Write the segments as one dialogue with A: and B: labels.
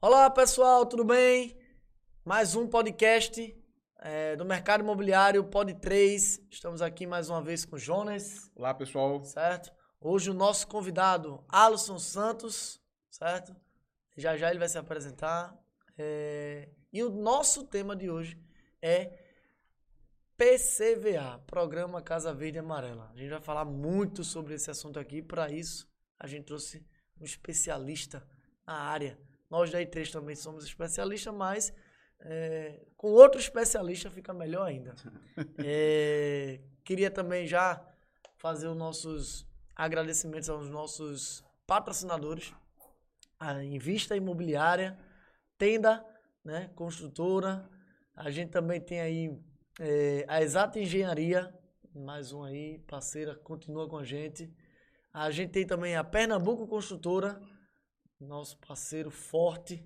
A: Olá pessoal, tudo bem? Mais um podcast é, do Mercado Imobiliário, Pod 3. Estamos aqui mais uma vez com o Jonas.
B: Olá pessoal.
A: Certo? Hoje o nosso convidado, Alisson Santos, certo? Já já ele vai se apresentar. É, e o nosso tema de hoje é PCVA, Programa Casa Verde e Amarela. A gente vai falar muito sobre esse assunto aqui. Para isso, a gente trouxe um especialista na área nós da I3 também somos especialistas, mas é, com outro especialista fica melhor ainda. É, queria também já fazer os nossos agradecimentos aos nossos patrocinadores, a Invista Imobiliária, Tenda, né, construtora. A gente também tem aí é, a Exata Engenharia, mais um aí, parceira, continua com a gente. A gente tem também a Pernambuco Construtora, nosso parceiro forte,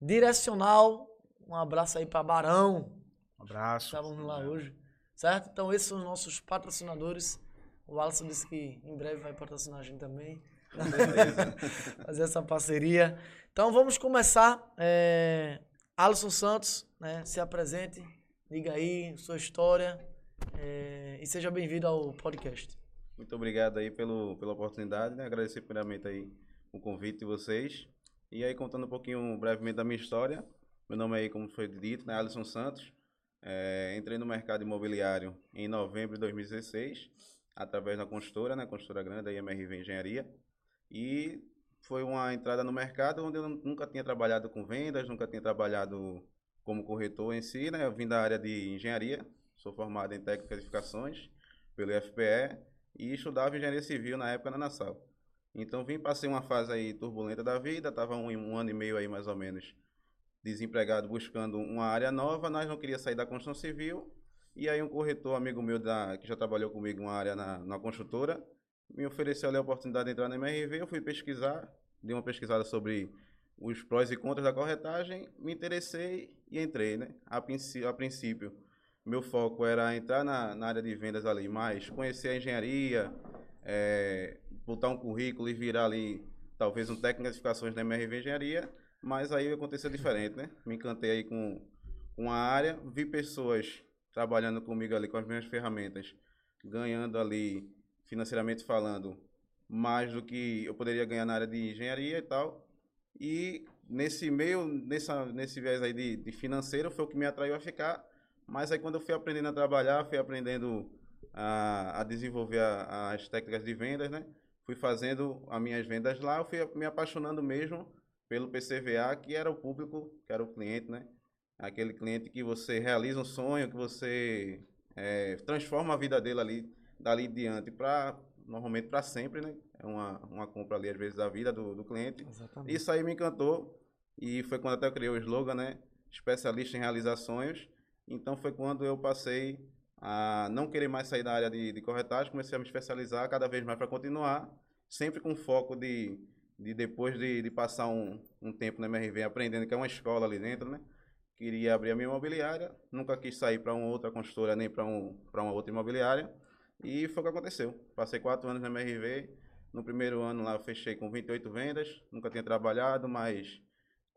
A: direcional. Um abraço aí para Barão.
B: Um abraço.
A: Estávamos lá hoje, certo? Então, esses são os nossos patrocinadores. O Alisson disse que em breve vai patrocinar a gente também. Fazer essa parceria. Então, vamos começar. É... Alisson Santos, né? Se apresente, diga aí sua história é... e seja bem-vindo ao podcast.
C: Muito obrigado aí pelo, pela oportunidade, né? Agradecer primeiramente aí o convite de vocês. E aí, contando um pouquinho brevemente da minha história, meu nome aí, como foi dito, né, Alisson Santos. É, entrei no mercado imobiliário em novembro de 2016, através da construtora, né, construtora grande, a MRV Engenharia. E foi uma entrada no mercado onde eu nunca tinha trabalhado com vendas, nunca tinha trabalhado como corretor em si, né? Eu vim da área de engenharia, sou formado em técnicas de edificações pelo IFPE e estudava engenharia civil na época na Nassau. Então vim, passei uma fase aí turbulenta da vida, estava um, um, ano e meio aí mais ou menos desempregado, buscando uma área nova, nós não queria sair da construção civil, e aí um corretor amigo meu da, que já trabalhou comigo uma área na, na construtora, me ofereceu ali a oportunidade de entrar na MRV, eu fui pesquisar, dei uma pesquisada sobre os prós e contras da corretagem, me interessei e entrei, né? A, princípio, a princípio meu foco era entrar na, na área de vendas ali, mas conhecer a engenharia, é, botar um currículo e virar ali, talvez, um técnico de edificações da MRV Engenharia, mas aí aconteceu diferente, né? Me encantei aí com, com a área, vi pessoas trabalhando comigo ali com as minhas ferramentas, ganhando ali, financeiramente falando, mais do que eu poderia ganhar na área de engenharia e tal. E nesse meio, nessa, nesse viés aí de, de financeiro, foi o que me atraiu a ficar. Mas aí quando eu fui aprendendo a trabalhar, fui aprendendo a, a desenvolver a, as técnicas de vendas, né? fui fazendo as minhas vendas lá, eu fui me apaixonando mesmo pelo PCVA, que era o público, que era o cliente, né? Aquele cliente que você realiza um sonho, que você é, transforma a vida dele ali, dali diante, para normalmente para sempre, né? É uma, uma compra ali, às vezes, da vida do, do cliente. Exatamente. Isso aí me encantou, e foi quando até eu criei o slogan, né? Especialista em realizar sonhos. Então foi quando eu passei a não querer mais sair da área de, de corretagem, comecei a me especializar cada vez mais para continuar, sempre com foco de, de depois de, de passar um, um tempo na MRV aprendendo que é uma escola ali dentro, né? Queria abrir a minha imobiliária, nunca quis sair para uma outra construtora nem para um, uma outra imobiliária. E foi o que aconteceu. Passei quatro anos na MRV. No primeiro ano lá eu fechei com 28 vendas. Nunca tinha trabalhado, mas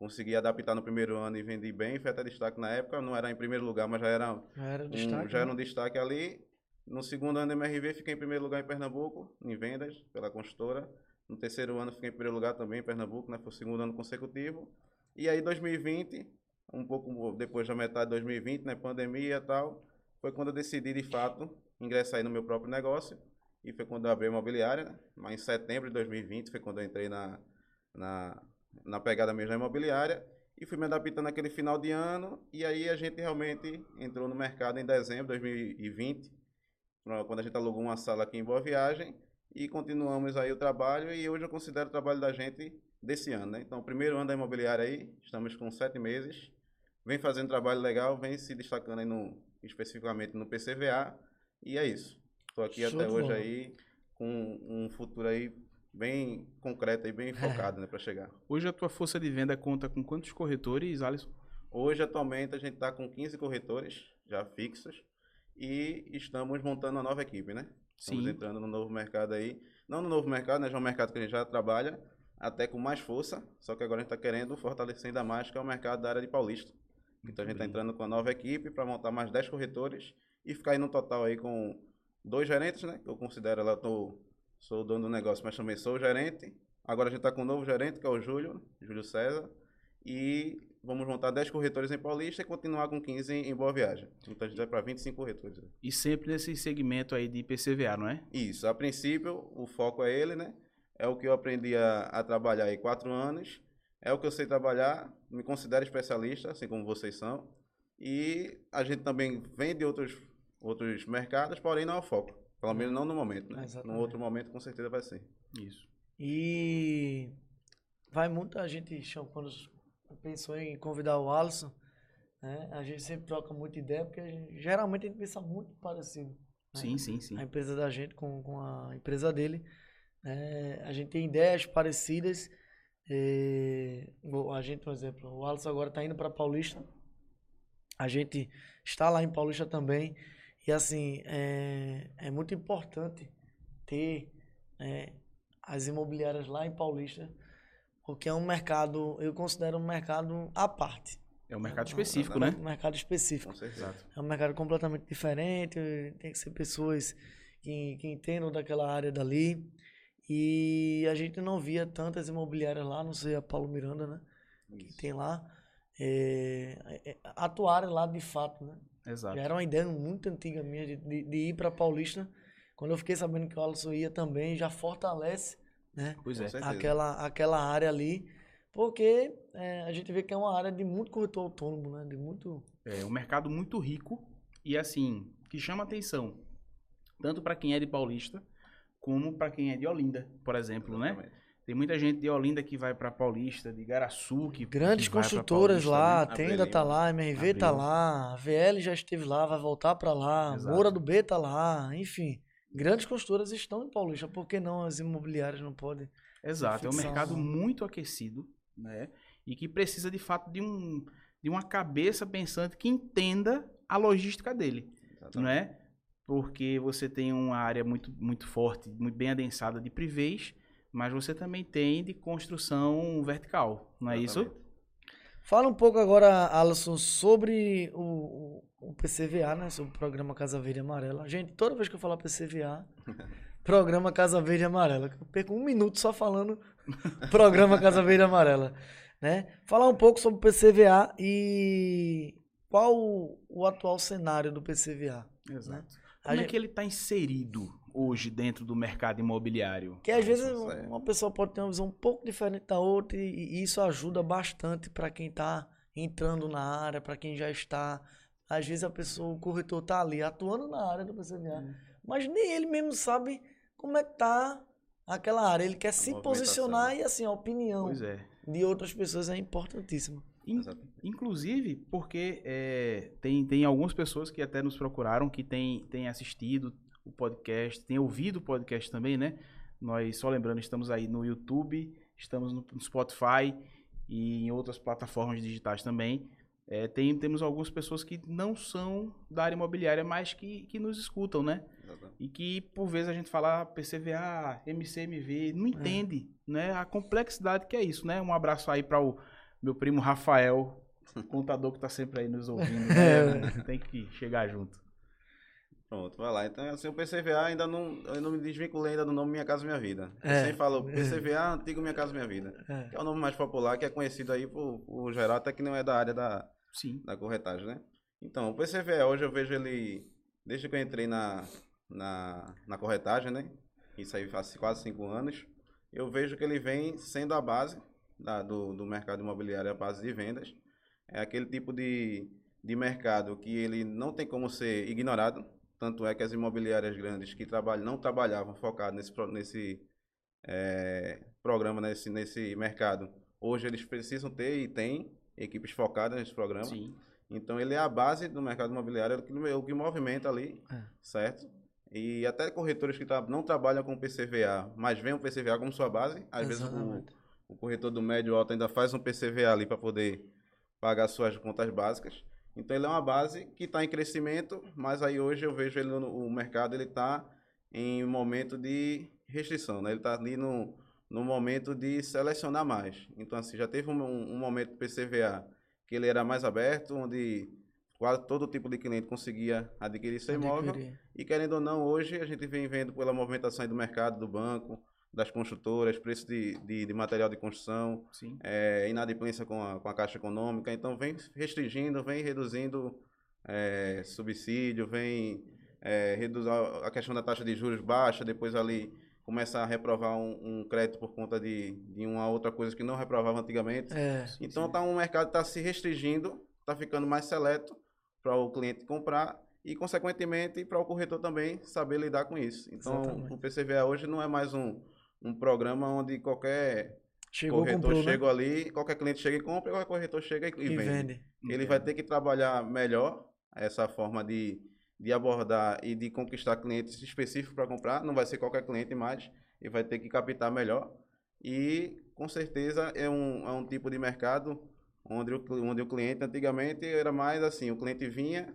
C: consegui adaptar no primeiro ano e vendi bem, foi até destaque na época, não era em primeiro lugar, mas já era,
A: já era, um, destaque,
C: já era um né? destaque ali. No segundo ano da MRV fiquei em primeiro lugar em Pernambuco, em vendas, pela construtora. No terceiro ano fiquei em primeiro lugar também em Pernambuco, né, foi o segundo ano consecutivo. E aí 2020, um pouco depois da metade de 2020, né, pandemia e tal, foi quando eu decidi de fato ingressar aí no meu próprio negócio. E foi quando eu abri a imobiliária, né? mas em setembro de 2020 foi quando eu entrei na, na, na pegada mesmo da imobiliária e fui me adaptando naquele final de ano e aí a gente realmente entrou no mercado em dezembro de 2020, quando a gente alugou uma sala aqui em Boa Viagem e continuamos aí o trabalho e hoje eu considero o trabalho da gente desse ano, né? Então, o primeiro ano da imobiliária aí, estamos com sete meses, vem fazendo trabalho legal, vem se destacando aí no, especificamente no PCVA e é isso. Estou aqui Show até hoje aí com um futuro aí bem concreta e bem é. focada, né, para chegar.
B: Hoje a tua força de venda conta com quantos corretores, Alisson?
C: Hoje, atualmente, a gente está com 15 corretores já fixos e estamos montando uma nova equipe, né? Estamos Sim. entrando no novo mercado aí. Não no novo mercado, né? Já é um mercado que a gente já trabalha. até com mais força, só que agora a gente está querendo fortalecer ainda mais, que é o mercado da área de Paulista. Então a gente está entrando com a nova equipe para montar mais 10 corretores e ficar aí no total aí com dois gerentes, né? Que eu considero ela, tô, sou o dono do negócio, mas também sou o gerente. Agora a gente está com um novo gerente, que é o Júlio, Júlio César. E vamos montar 10 corretores em Paulista e continuar com 15 em Boa Viagem. Então a gente vai para 25 corretores.
B: E sempre nesse segmento aí de PCVA, não é?
C: Isso. A princípio, o foco é ele, né? É o que eu aprendi a, a trabalhar aí quatro anos. É o que eu sei trabalhar. Me considero especialista, assim como vocês são. E a gente também vende outros, outros mercados, porém não é o foco. Pelo menos não no momento, né?
A: Exatamente.
C: No outro momento, com certeza vai ser.
B: Isso.
A: E vai muita gente quando pensou em convidar o Alisson, né? A gente sempre troca muita ideia, porque a gente- geralmente a gente pensa muito parecido. né?
B: Sim, sim, sim.
A: A empresa da gente com, com a empresa dele. né? a gente tem ideias parecidas. eh, o- a gente, por exemplo, o Alisson agora está indo para Paulista. A gente está lá em Paulista também. E assim, é, é muito importante ter é, as imobiliárias lá em Paulista, porque é um mercado, eu considero um mercado à parte.
B: É um mercado
A: É um-
B: específico,
A: é
B: né?
A: Um mercado específico.
B: Exato.
A: É um mercado completamente diferente, tem que ser pessoas que, que entendam daquela área dali. E a gente não via tantas imobiliárias lá, não sei a Paulo Miranda, né? Que
C: Isso.
A: tem lá. É, é, é, atuarem lá de fato, né?
B: Exato.
A: Já era uma ideia muito antiga minha de, de, de ir para Paulista. Quando eu fiquei sabendo que o Alisson ia também, já fortalece, né?
B: Pois é.
A: Aquela, aquela área ali. Porque é, a gente vê que é uma área de muito corretor autônomo, né? De muito.
B: É um mercado muito rico e assim, que chama atenção. Tanto para quem é de Paulista, como para quem é de Olinda, por exemplo, né? Tem muita gente de Olinda que vai para Paulista, de Garaçu, que
A: Grandes
B: que
A: construtoras
B: Paulista,
A: lá,
B: né?
A: a Tenda tá lá, a MRV tá
B: Abril.
A: lá, a VL já esteve lá, vai voltar para lá,
B: Exato.
A: Moura do B tá lá, enfim. Grandes construtoras estão em Paulista, por que não as imobiliárias não podem?
B: Exato, é um mercado muito aquecido, né? E que precisa de fato de um de uma cabeça pensante que entenda a logística dele,
C: Exatamente.
B: não é? Porque você tem uma área muito muito forte, muito bem adensada de privês, mas você também tem de construção vertical, não é isso?
C: Exatamente.
A: Fala um pouco agora, Alisson, sobre o, o, PCVA, né? Sobre o programa Casa Verde Amarela. Gente, toda vez que eu falar PCVA, programa Casa Verde Amarela. Eu perco um minuto só falando programa Casa Verde Amarela. Né? Falar um pouco sobre o PCVA e qual o, o atual cenário do PCVA.
B: Exato.
A: A
B: Como é
A: gente-
B: que ele está inserido hoje dentro do mercado imobiliário?
A: Que às vezes
C: Isso, é.
A: uma pessoa pode ter uma visão um pouco diferente da outra e, e isso ajuda bastante para quem está entrando na área, para quem já está. Às vezes a pessoa, o corretor está ali atuando na área do PCVA,
B: Hum.
A: mas nem ele mesmo sabe como é que tá aquela área. Ele quer se
C: movimentação.
A: posicionar e assim, a opinião
B: é.
A: de outras pessoas é importantíssima.
B: In- inclusive, porque é, tem, tem algumas pessoas que até nos procuraram, que têm têm assistido o podcast, têm ouvido o podcast também, né? Nós, só lembrando, estamos aí no YouTube, estamos no Spotify e em outras plataformas digitais também. É, tem, temos algumas pessoas que não são da área imobiliária, mas que, que nos escutam, né? E que, por vezes, a gente fala ah, PCVA, MCMV, não entende né, a complexidade que é isso, né? Um abraço aí para o meu primo Rafael, contador que está sempre aí nos ouvindo. né? Tem que chegar junto.
C: Pronto, vai lá. Então, assim, o PCVA ainda não. Eu não me desvinculei ainda do nome Minha Casa Minha Vida.
A: É.
C: sempre falo PCVA, antigo Minha Casa Minha Vida.
A: É.
C: Que é o nome mais popular, que é conhecido aí por, por geral, até que não é da área da,
B: Sim.
C: da corretagem, né? Então, o PCVA hoje eu vejo ele, desde que eu entrei na, na, na corretagem, né? Isso aí faz quase cinco anos. Eu vejo que ele vem sendo a base da- do, do mercado imobiliário, a base de vendas. É aquele tipo de, de mercado que ele não tem como ser ignorado. Tanto é que as imobiliárias grandes que trabalham, não trabalhavam focado nesse, nesse eh, programa, nesse, nesse mercado, hoje eles precisam ter e têm equipes focadas nesse programa.
B: Sim.
C: Então ele é a base do mercado imobiliário, é o que, o que movimenta ali,
A: É.
C: certo? E até corretores que tra- não trabalham com PCVA, mas veem o PCVA como sua base, às vezes o,
A: Exatamente.
C: o corretor do médio alto ainda faz um PCVA ali para poder pagar suas contas básicas. Então ele é uma base que está em crescimento, mas aí hoje eu vejo ele no o mercado ele está em um momento de restrição, né? Ele está ali no, no momento de selecionar mais. Então, assim, já teve um, um momento do PCVA que ele era mais aberto, onde quase todo tipo de cliente conseguia adquirir seu imóvel.
A: Adquirir.
C: E querendo ou não, hoje a gente vem vendo pela movimentação do mercado, do banco, das construtoras, preço de, de, de material de construção,
B: Sim.
C: é, inadimplência com a, com a Caixa Econômica. Então, vem restringindo, vem reduzindo é, subsídio, vem é, reduzir a questão da taxa de juros baixa, depois ali começa a reprovar um, um crédito por conta de, de uma outra coisa que não reprovava antigamente.
A: É.
C: Então, tá um mercado está se restringindo, está ficando mais seleto para o cliente comprar e, consequentemente, para o corretor também saber lidar com isso. Então,
A: Exatamente.
C: o PCVA hoje não é mais um, um programa onde qualquer
A: Chegou,
C: corretor
A: comprou, né?
C: chega ali, qualquer cliente chega e compra, qualquer corretor chega e, e vende.
A: vende.
C: Ele vai ter que trabalhar melhor essa forma de, de abordar e de conquistar clientes específicos para comprar. Não vai ser qualquer cliente mais, ele vai ter que captar melhor. E, com certeza, é um, é um tipo de mercado onde o, onde o cliente, antigamente, era mais assim, o cliente vinha,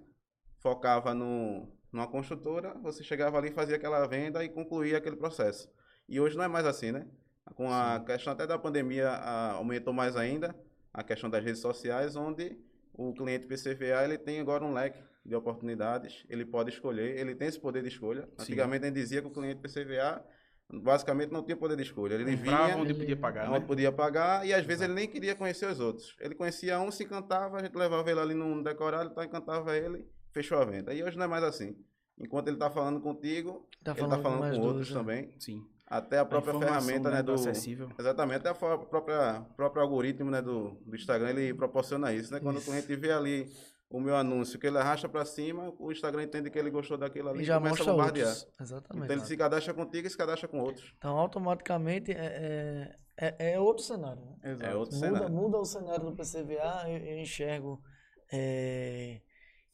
C: focava no, numa construtora, você chegava ali, fazia aquela venda e concluía aquele processo. E hoje não é mais assim, né? Com a questão até da pandemia, a- aumentou mais ainda a questão das redes sociais, onde o cliente PCVA ele tem agora um leque de oportunidades, ele pode escolher, ele tem esse poder de escolha. Antigamente a gente dizia que o cliente PCVA basicamente não tinha poder de escolha. Ele
B: Comprava
C: vinha,
B: onde podia pagar,
C: onde
B: né?
C: podia pagar e às vezes ele nem queria conhecer os outros. Ele conhecia um, se encantava, a gente levava ele ali num decorado, então encantava ele, fechou a venda. E hoje não é mais assim. Enquanto ele está falando contigo,
A: Tá
C: ele está falando com
A: dois,
C: outros
A: né?
C: também.
B: Sim.
C: Até a própria
B: informação,
C: ferramenta
B: né,
C: né,
B: do
C: do
B: acessível.
C: Exatamente, até a própria próprio algoritmo né, do, do Instagram ele proporciona isso, né? Quando
A: Isso.
C: o cliente vê ali o meu anúncio que ele arrasta para cima, o Instagram entende que ele gostou daquilo ali
A: E já
C: começa a
A: mostra
C: bombardear.
A: outros. Exatamente.
C: Então ele se cadastra contigo e se cadastra com outros.
A: Então, automaticamente, é, é, é- é outro cenário. Né?
C: É outro
A: Muda,
C: cenário.
A: muda o cenário do PCVA, eu, eu enxergo é,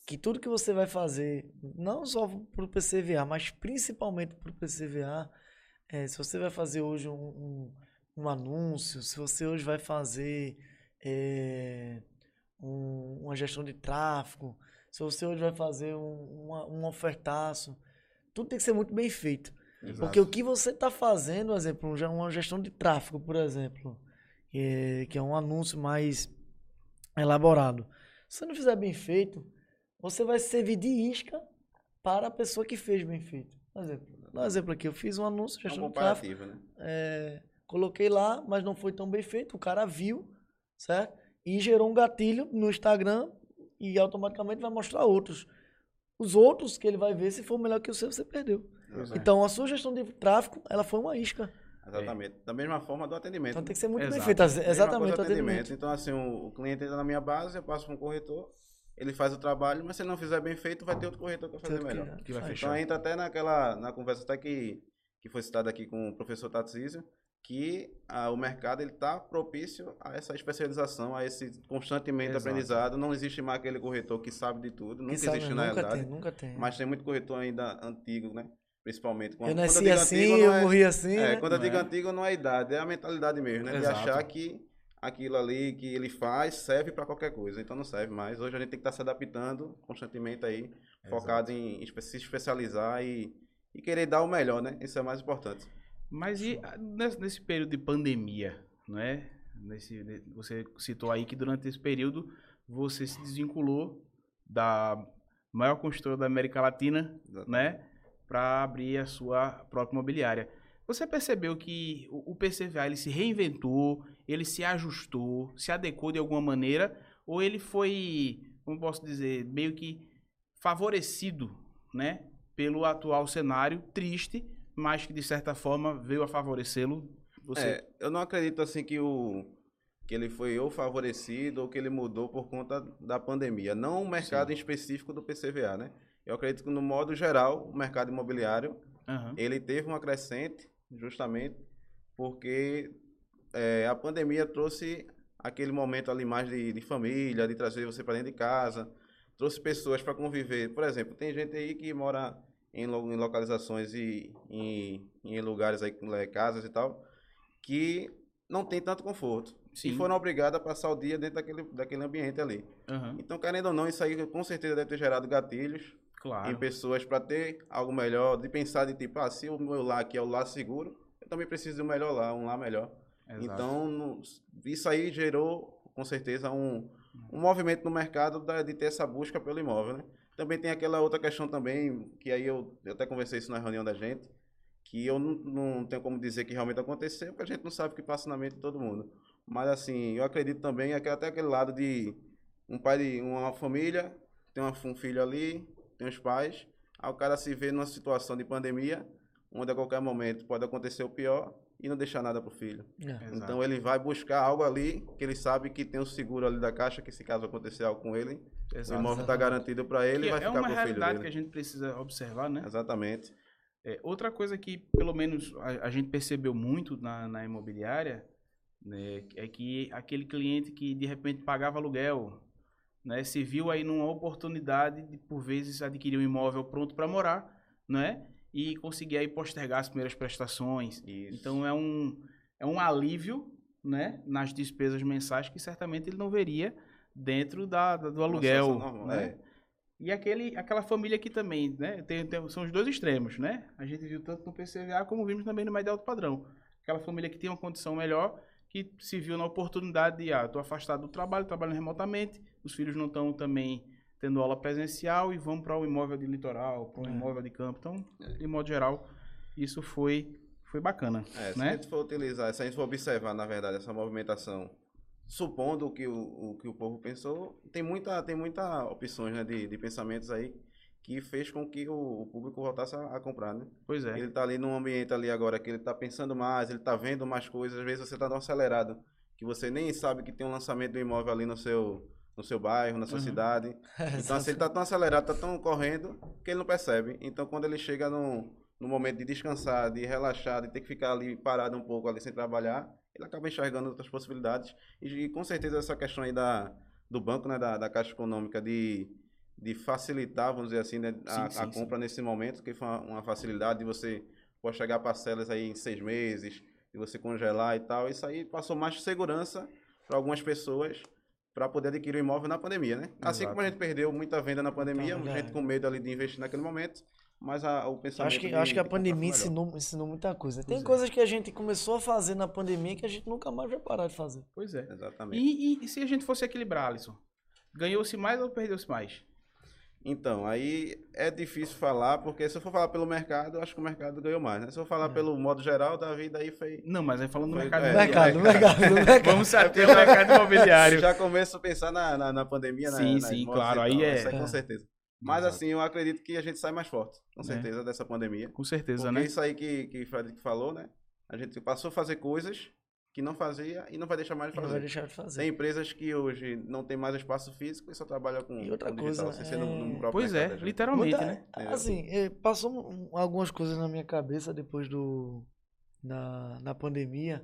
A: que tudo que você vai fazer, não só para o PCVA, mas principalmente para o PCVA, é, se você vai fazer hoje um, um, um anúncio, se você hoje vai fazer é, um- uma gestão de tráfego, se você hoje vai fazer um, uma- um ofertaço, tudo tem que ser muito bem feito. Porque o que você está fazendo, por exemplo, já uma gestão de tráfego, por exemplo, que é, que é um anúncio mais elaborado. Se você não fizer bem feito, você vai servir de isca para a pessoa que fez bem feito. Por exemplo, dá um exemplo aqui, eu fiz um anúncio,
C: É um
A: gestão de tráfego,
C: comparativo, né?
A: é, coloquei lá, mas não foi tão bem feito, o cara viu, certo? E gerou um gatilho no Instagram e automaticamente vai mostrar outros. Os outros que ele vai ver, se for melhor que o seu, você perdeu.
C: Exatamente.
A: Então, a sua gestão de tráfego, ela foi uma isca.
C: Exatamente. Da mesma forma do atendimento.
A: Então,
C: né?
A: tem que ser muito bem
B: Exato.
A: feita.
C: Mesma
A: Exatamente,
C: coisa
A: o
C: do
A: atendimento.
C: Então, assim, o cliente entra na minha base, eu passo para um corretor, ele faz o trabalho, mas se ele não fizer bem feito, vai ter outro corretor que vai fazer
A: que-
C: melhor.
B: Que vai fechar.
C: Então entra até naquela na conversa até que, que foi citada aqui com o professor Tatsísio, que ah, o mercado ele está propício a essa especialização, a esse constantemente
B: Exato.
C: aprendizado. Não existe mais aquele corretor que sabe de tudo, nunca
A: sabe,
C: existe na
A: nunca
C: realidade.
A: tem, nunca tem.
C: Mas tem muito corretor ainda antigo, né? Principalmente quando,
A: eu
C: quando
A: nasci
C: digo
A: assim,
C: antigo,
A: eu
C: é-
A: morri assim.
C: é,
A: né?
C: quando eu
B: Não
C: digo
B: é?
C: antigo não é a idade, é a mentalidade mesmo, né?
B: Exato.
C: De achar que aquilo ali que ele faz serve para qualquer coisa. Então não serve mais. Hoje a gente tem que estar se adaptando constantemente aí, focado em se especializar e, e querer dar o melhor, né? Isso é mais importante.
B: Mas e ah, nesse, período de pandemia, não é? Nesse, ne- você citou aí que durante esse período você se desvinculou da maior construtora da América Latina, né? Para abrir a sua própria imobiliária. Você percebeu que o, o PCVA ele se reinventou, ele se ajustou, se adequou de alguma maneira, ou ele foi, como posso dizer, meio que favorecido, né? Pelo atual cenário triste, mas que de certa forma veio a favorecê-lo. Você
C: É, eu não acredito assim que o que ele foi ou favorecido ou que ele mudou por conta da pandemia, não o mercado em específico do PCVA, né? Eu acredito que no modo geral, o mercado imobiliário
B: Aham.
C: ele teve uma crescente justamente porque é, a pandemia trouxe aquele momento ali mais de, de família, de trazer você para dentro de casa, trouxe pessoas para conviver. Por exemplo, tem gente aí que mora em, em localizações e em, em lugares aí, com eh, casas e tal, que não tem tanto conforto.
B: Sim.
C: E foram obrigados a passar o dia dentro daquele, daquele ambiente ali.
B: Aham.
C: Então, querendo ou não, isso aí com certeza deve ter gerado gatilhos em
B: Claro.
C: pessoas para ter algo melhor, de pensar de tipo, ah, se o meu lar aqui é o lar seguro, eu também preciso de um melhor lá, um lá melhor.
B: Exato.
C: Então, isso aí gerou, com certeza, um, um movimento no mercado da- de ter essa busca pelo imóvel, né? Também tem aquela outra questão também, que aí eu, eu até conversei isso na reunião da gente, que eu não, não tenho como dizer que realmente aconteceu, porque a gente não sabe o que passa na mente de todo mundo. Mas assim, eu acredito também, é até aquele lado de um pai de uma família, tem uma- um filho ali, tem os pais, aí o cara se vê numa situação de pandemia, onde a qualquer momento pode acontecer o pior e não deixar nada pro filho.
A: É.
C: Então ele vai buscar algo ali que ele sabe que tem o seguro ali da caixa, que se caso acontecer algo com ele,
B: Exato.
C: o imóvel está garantido para ele
B: Que
C: e vai
B: é
C: ficar
B: uma
C: pro filho
B: realidade que a gente precisa observar, né?
C: Exatamente.
B: É, outra coisa que, pelo menos, a, a gente percebeu muito na, na imobiliária né, é que aquele cliente que de repente pagava aluguel, né, se viu aí numa oportunidade de, por vezes, adquirir um imóvel pronto para morar, né, e conseguir aí postergar as primeiras prestações.
C: Isso.
B: Então é um, é um alívio né, nas despesas mensais que certamente ele não veria dentro da, da- do aluguel.
C: normal,
B: né?
C: é.
B: E aquele, aquela família aqui também, né? Tem, tem- são os dois extremos, né? A gente viu tanto no PCVA como vimos também no médio alto padrão. Aquela família que tem uma condição melhor, que se viu na oportunidade de, ah, estou afastado do trabalho, trabalhando remotamente, os filhos não estão também tendo aula presencial e vão para o imóvel de litoral, para um
A: É.
B: imóvel de campo. Então, de modo geral, isso foi, foi bacana,
C: É, se
B: né?
C: a gente for utilizar, se a gente for observar, na verdade, essa movimentação, supondo o que o, o que o povo pensou, tem muita, tem muita opções né, de, de pensamentos aí que fez com que o, o público voltasse a, a comprar, né?
B: Pois é.
C: Ele tá ali num ambiente ali agora que ele tá pensando mais, ele tá vendo mais coisas, às vezes você tá tão acelerado que você nem sabe que tem um lançamento do imóvel ali no seu, no seu bairro, na sua
B: Uhum.
C: cidade. Então, assim, ele tá tão acelerado, tá tão correndo, que ele não percebe. Então, quando ele chega no, no momento de descansar, de relaxar, de ter que ficar ali parado um pouco ali sem trabalhar, ele acaba enxergando outras possibilidades. E, com certeza essa questão aí da, do banco, né, da, da Caixa Econômica, de, de facilitar, vamos dizer assim, né, a,
B: Sim, sim,
C: a compra nesse momento, que foi uma, uma facilidade de você pode chegar parcelas aí em seis meses, de você congelar e tal. Isso aí passou mais segurança para algumas pessoas para poder adquirir o imóvel na pandemia, né? Assim
B: Exato.
C: como a gente perdeu muita venda na pandemia,
A: verdade.
C: gente com medo ali de investir naquele momento, mas a- o pensamento
A: Acho que,
C: de-
A: acho que a pandemia ensinou, ensinou muita coisa. Tem
B: Pois é.
A: coisas que a gente começou a fazer na pandemia que a gente nunca mais vai parar de fazer.
B: Pois é.
C: Exatamente.
B: E, e- e se a gente fosse equilibrar, Alisson? Ganhou-se mais ou perdeu-se mais?
C: Então, aí é difícil falar, porque se eu for falar pelo mercado, eu acho que o mercado ganhou mais, né? Se eu
A: É.
C: falar pelo modo geral da vida, aí foi...
B: Não, mas aí falando do
C: Foi-
B: mercado
C: é,
A: No mercado, no
C: mercado.
A: mercado, mercado.
B: Vamos se ater ao mercado imobiliário.
C: Já começo a pensar na, na, na pandemia, né?
B: Sim,
C: nas
B: sim, claro,
C: e
B: aí
C: tal,
B: é-
C: Isso aí
A: É.
C: com certeza. Mas
B: Exato.
C: assim, eu acredito que a gente sai mais forte, com
B: É.
C: certeza, dessa pandemia.
B: Com certeza,
C: Porque
B: né?
C: isso aí que, que o Frederick falou, né? A gente passou a fazer coisas que não fazia e não vai deixar mais de
A: Não vai
C: fazer.
A: deixar de fazer.
C: Tem empresas que hoje não tem mais espaço físico e só trabalham com,
A: E outra
C: com digital,
A: coisa,
C: sem ser no, no
A: é-
C: próprio
B: Pois
C: mercado
B: é, literalmente,
A: Muita-
B: né?
A: Assim, eh, passou um- algumas coisas na minha cabeça depois do. na, na pandemia.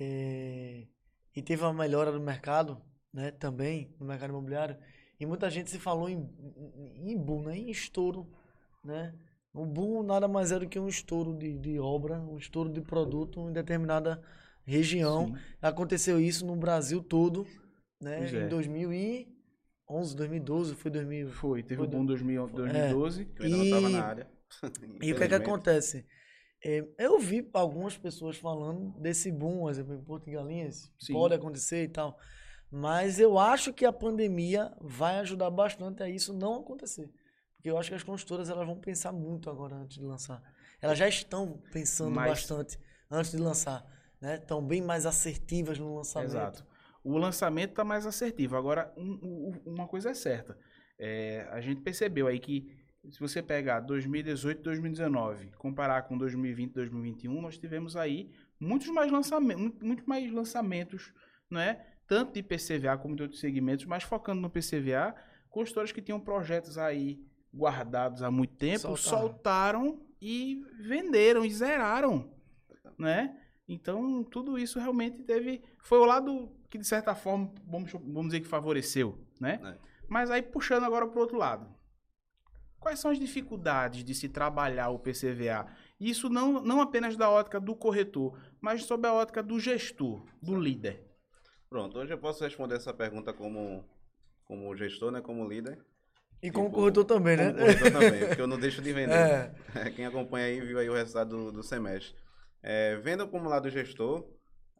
A: eh, e teve uma melhora no mercado, né? Também, no mercado imobiliário. E muita gente se falou em, em, boom, né? Em estouro, né? O boom nada mais é do que um estouro de, de obra, um estouro de produto em determinada região.
B: Sim.
A: Aconteceu isso no Brasil todo, né?
B: Pois é.
A: Em 2011, 2012, foi 2000.
B: Foi, teve o boom em 2000 2012.
C: Que eu ainda não estava
A: E-
C: na área.
A: E o que é que acontece? É, eu vi algumas pessoas falando desse boom, por exemplo, em Porto de Galinhas,
B: Sim.
A: pode acontecer e tal. Mas eu acho que a pandemia vai ajudar bastante a isso não acontecer. Porque eu acho que as construtoras elas vão pensar muito agora antes de lançar. Elas já estão pensando
B: Mas-
A: bastante antes de lançar. Né? Estão bem mais assertivas no lançamento.
B: Exato. O lançamento está mais assertivo. Agora, um- um- uma coisa é certa. É, a gente percebeu aí que se você pegar 2018, 2019, comparar com 2020, 2021, nós tivemos aí muitos mais lançamentos, muito mais lançamentos, não é? Tanto de PCVA como de outros segmentos, mas focando no PCVA, consultores que tinham projetos aí guardados há muito tempo,
A: Soltaram.
B: soltaram e venderam e zeraram, né? Então, tudo isso realmente teve. Foi o lado que, de certa forma, vamos, vamos dizer que favoreceu, né?
C: É.
B: Mas aí, puxando agora para o outro lado. Quais são as dificuldades de se trabalhar o PCVA? Isso não, não apenas da ótica do corretor, mas sob a ótica do gestor, do líder.
C: Pronto, hoje eu posso responder essa pergunta como, como gestor, né? Como líder.
A: E como
C: Tipo,
A: corretor também, né?
C: Como corretor também, porque eu não deixo de vender.
A: É.
C: Quem acompanha aí viu aí o resultado do, do semestre. É, vendo como lado gestor,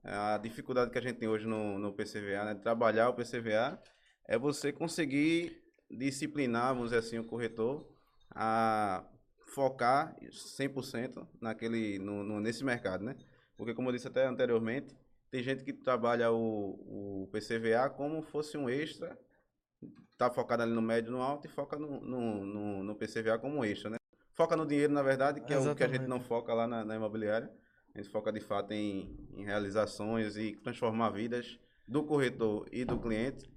C: a dificuldade que a gente tem hoje no, no PCVA, né, de trabalhar o PCVA, é você conseguir disciplinar, vamos dizer assim, o corretor a focar 100% naquele, no, no, nesse mercado, né? Porque, como eu disse até anteriormente, tem gente que trabalha o, o PCVA como fosse um extra, tá focado ali no médio no alto e foca no, no, no, no PCVA como um extra, né? Foca no dinheiro, na verdade, que Exatamente. é o que a gente não foca lá na, na imobiliária. A gente foca de fato em, em realizações e transformar vidas do corretor e do cliente.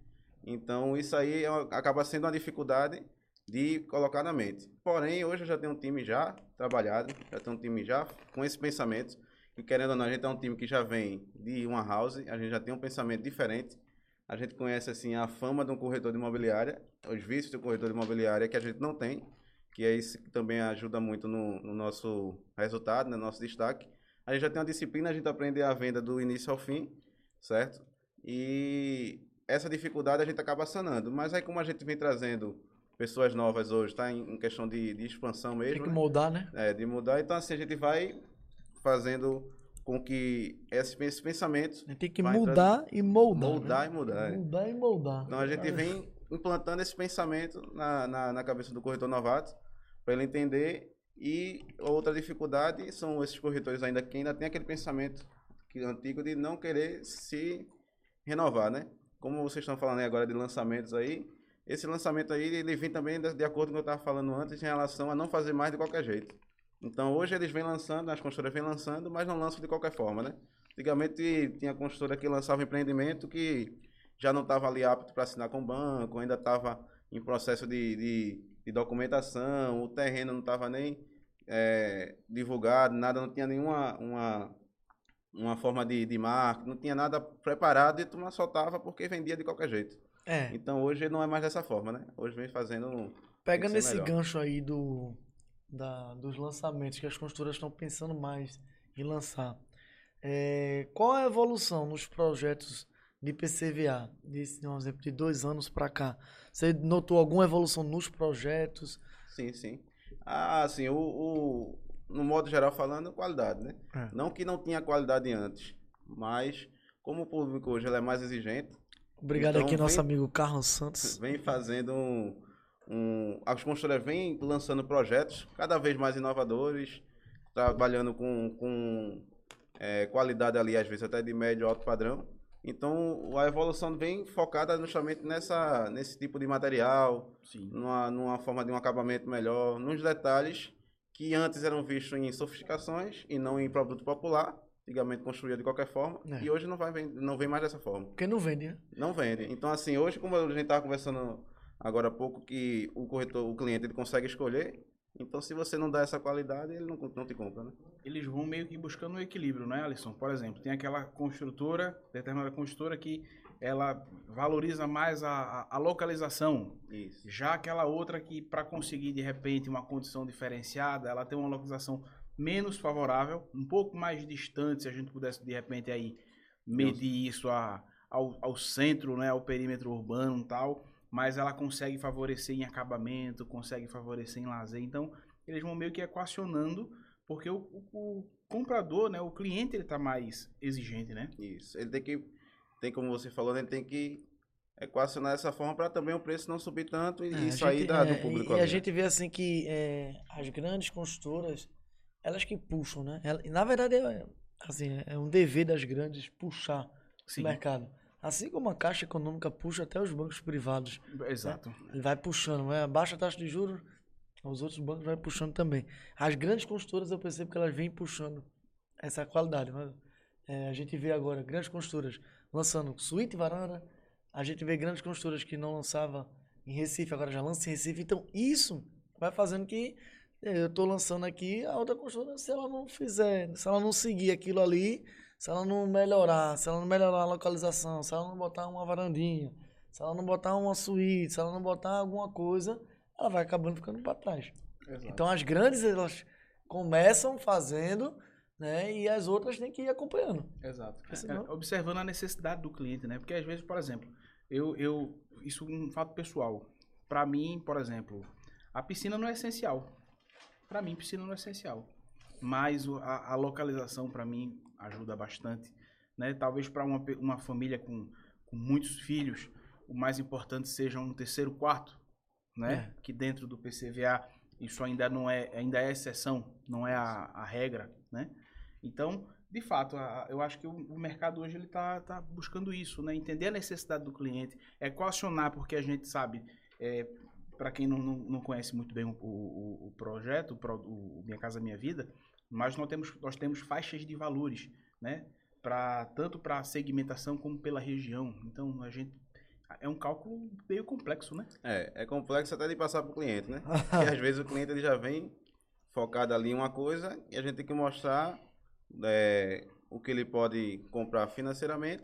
C: Então, isso aí é, acaba sendo uma dificuldade de colocar na mente. Porém, hoje eu já tenho um time já trabalhado, já tenho um time já com esse pensamento, que querendo ou não, a gente é um time que já vem de uma house, a gente já tem um pensamento diferente, a gente conhece assim a fama de um corretor de imobiliária, os vícios do corretor de imobiliária que a gente não tem, que é isso que também ajuda muito no, no nosso resultado, no nosso destaque. A gente já tem uma disciplina, a gente aprende a venda do início ao fim, certo? E essa dificuldade a gente acaba sanando. Mas aí como a gente vem trazendo pessoas novas hoje, está em, questão de, de, expansão mesmo.
A: Tem que
C: né?
A: mudar, né?
C: É, de mudar. Então assim, a gente vai fazendo com que esses, esses pensamentos...
A: Tem que mudar e moldar.
C: Mudar
A: né?
C: e mudar.
A: É. Mudar e moldar.
C: Então a gente vem implantando esse pensamento na, na, na cabeça do corretor novato, para ele entender. E outra dificuldade são esses corretores ainda que ainda tem aquele pensamento que, antigo de não querer se renovar, né? Como vocês estão falando agora de lançamentos aí, esse lançamento aí ele vem também de, de acordo com o que eu estava falando antes em relação a não fazer mais de qualquer jeito. Então hoje eles vêm lançando, as construtoras vêm lançando, mas não lançam de qualquer forma, né? Antigamente tinha construtora que lançava empreendimento que já não estava ali apto para assinar com o banco, ainda estava em processo de, de, de, documentação, o terreno não estava nem é, divulgado, nada, não tinha nenhuma uma, uma forma de, de marca, não tinha nada preparado e tu turma soltava porque vendia de qualquer jeito.
A: É.
C: Então hoje não é mais dessa forma, né? Hoje vem fazendo.
A: Pegando esse melhor. gancho aí do, da, dos lançamentos, que as construtoras estão pensando mais em lançar. É, qual a evolução nos projetos de PCVA, de, um exemplo, de dois anos para cá? Você notou alguma evolução nos projetos?
C: Sim, sim. Ah, sim, o, o no modo geral falando, qualidade, né? É. Não que não tinha qualidade antes, mas como o público hoje é mais exigente.
A: Obrigado então aqui, vem, nosso amigo Carlos Santos.
C: Vem fazendo um, um. As construtoras vêm lançando projetos cada vez mais inovadores, trabalhando com, com é, qualidade ali, às vezes até de médio alto padrão. Então, a evolução vem focada justamente nessa, nesse tipo de material, numa, numa forma de um acabamento melhor, nos detalhes que antes eram vistos em sofisticações e não em produto popular, antigamente construído de qualquer forma, é. e hoje não, vai, não vem mais dessa forma.
A: Porque não vende, né?
C: Não vende. Então, assim, hoje, como a gente estava conversando agora há pouco, que o corretor, o cliente, ele consegue escolher, então se você não dá essa qualidade, ele não, não te compra, né?
B: Eles vão meio que buscando um equilíbrio, né, Alisson? Por exemplo, tem aquela construtora, determinada construtora que ela valoriza mais a, a, localização.
C: Isso.
B: Já aquela outra que, para conseguir de repente uma condição diferenciada, ela tem uma localização menos favorável, um pouco mais distante, se a gente pudesse de repente aí medir isso a, ao, ao centro, né, ao perímetro urbano e tal, mas ela consegue favorecer em acabamento, consegue favorecer em lazer. Então, eles vão meio que equacionando, porque o, o, o comprador, né, o cliente, ele está mais exigente, né?
C: Isso. Ele tem que tem como você falou, ele tem que equacionar dessa forma para também o preço não subir tanto e, é, sair gente, da, do público.
A: E, a gente vê assim que é, as grandes construtoras, elas que puxam, né? Ela, na verdade, é, assim, é um dever das grandes puxar Sim. o mercado. Assim como a Caixa Econômica puxa até os bancos privados.
B: Né? Exato.
A: Né? Ele vai puxando, né? baixa a taxa de juros, os outros bancos vai puxando também. As grandes construtoras eu percebo que elas vêm puxando essa qualidade. Mas, é, a gente vê agora grandes construtoras lançando suíte varanda. A gente vê grandes construtoras que não lançava em Recife, agora já lança em Recife. Então, isso vai fazendo que é, eu estou lançando aqui, a outra construtora, se ela não fizer, se ela não seguir aquilo ali, se ela não melhorar, se ela não melhorar a localização, se ela não botar uma varandinha, se ela não botar uma suíte, se ela não botar alguma coisa, ela vai acabando ficando para trás. Exato. Então, as grandes, elas começam fazendo né? E as outras têm que ir acompanhando.
B: Exato. Senão... É, observando a necessidade do cliente, né? Porque às vezes, por exemplo, eu, eu isso é um fato pessoal. Para mim, por exemplo, a piscina não é essencial. Para mim, piscina não é essencial. mas a, a localização para mim ajuda bastante, né? Talvez para uma, uma família com, com muitos filhos, o mais importante seja um terceiro quarto, né? Que dentro do PCVA isso ainda não é, ainda é exceção, não é a, a regra, né? Então, de fato, a- eu acho que o, o mercado hoje ele tá, tá buscando isso, né? Entender a necessidade do cliente, equacionar, porque a gente sabe, para quem não, não, não conhece muito bem o, o, o projeto, o, pro- o Minha Casa Minha Vida, mas nós temos, nós temos faixas de valores, né? Pra, tanto para segmentação como pela região. Então, a gente. É um cálculo meio complexo, né?
C: É, é complexo até de passar para o cliente, né? Porque às vezes o cliente ele já vem focado ali em uma coisa e a gente tem que mostrar é, o que ele pode comprar financeiramente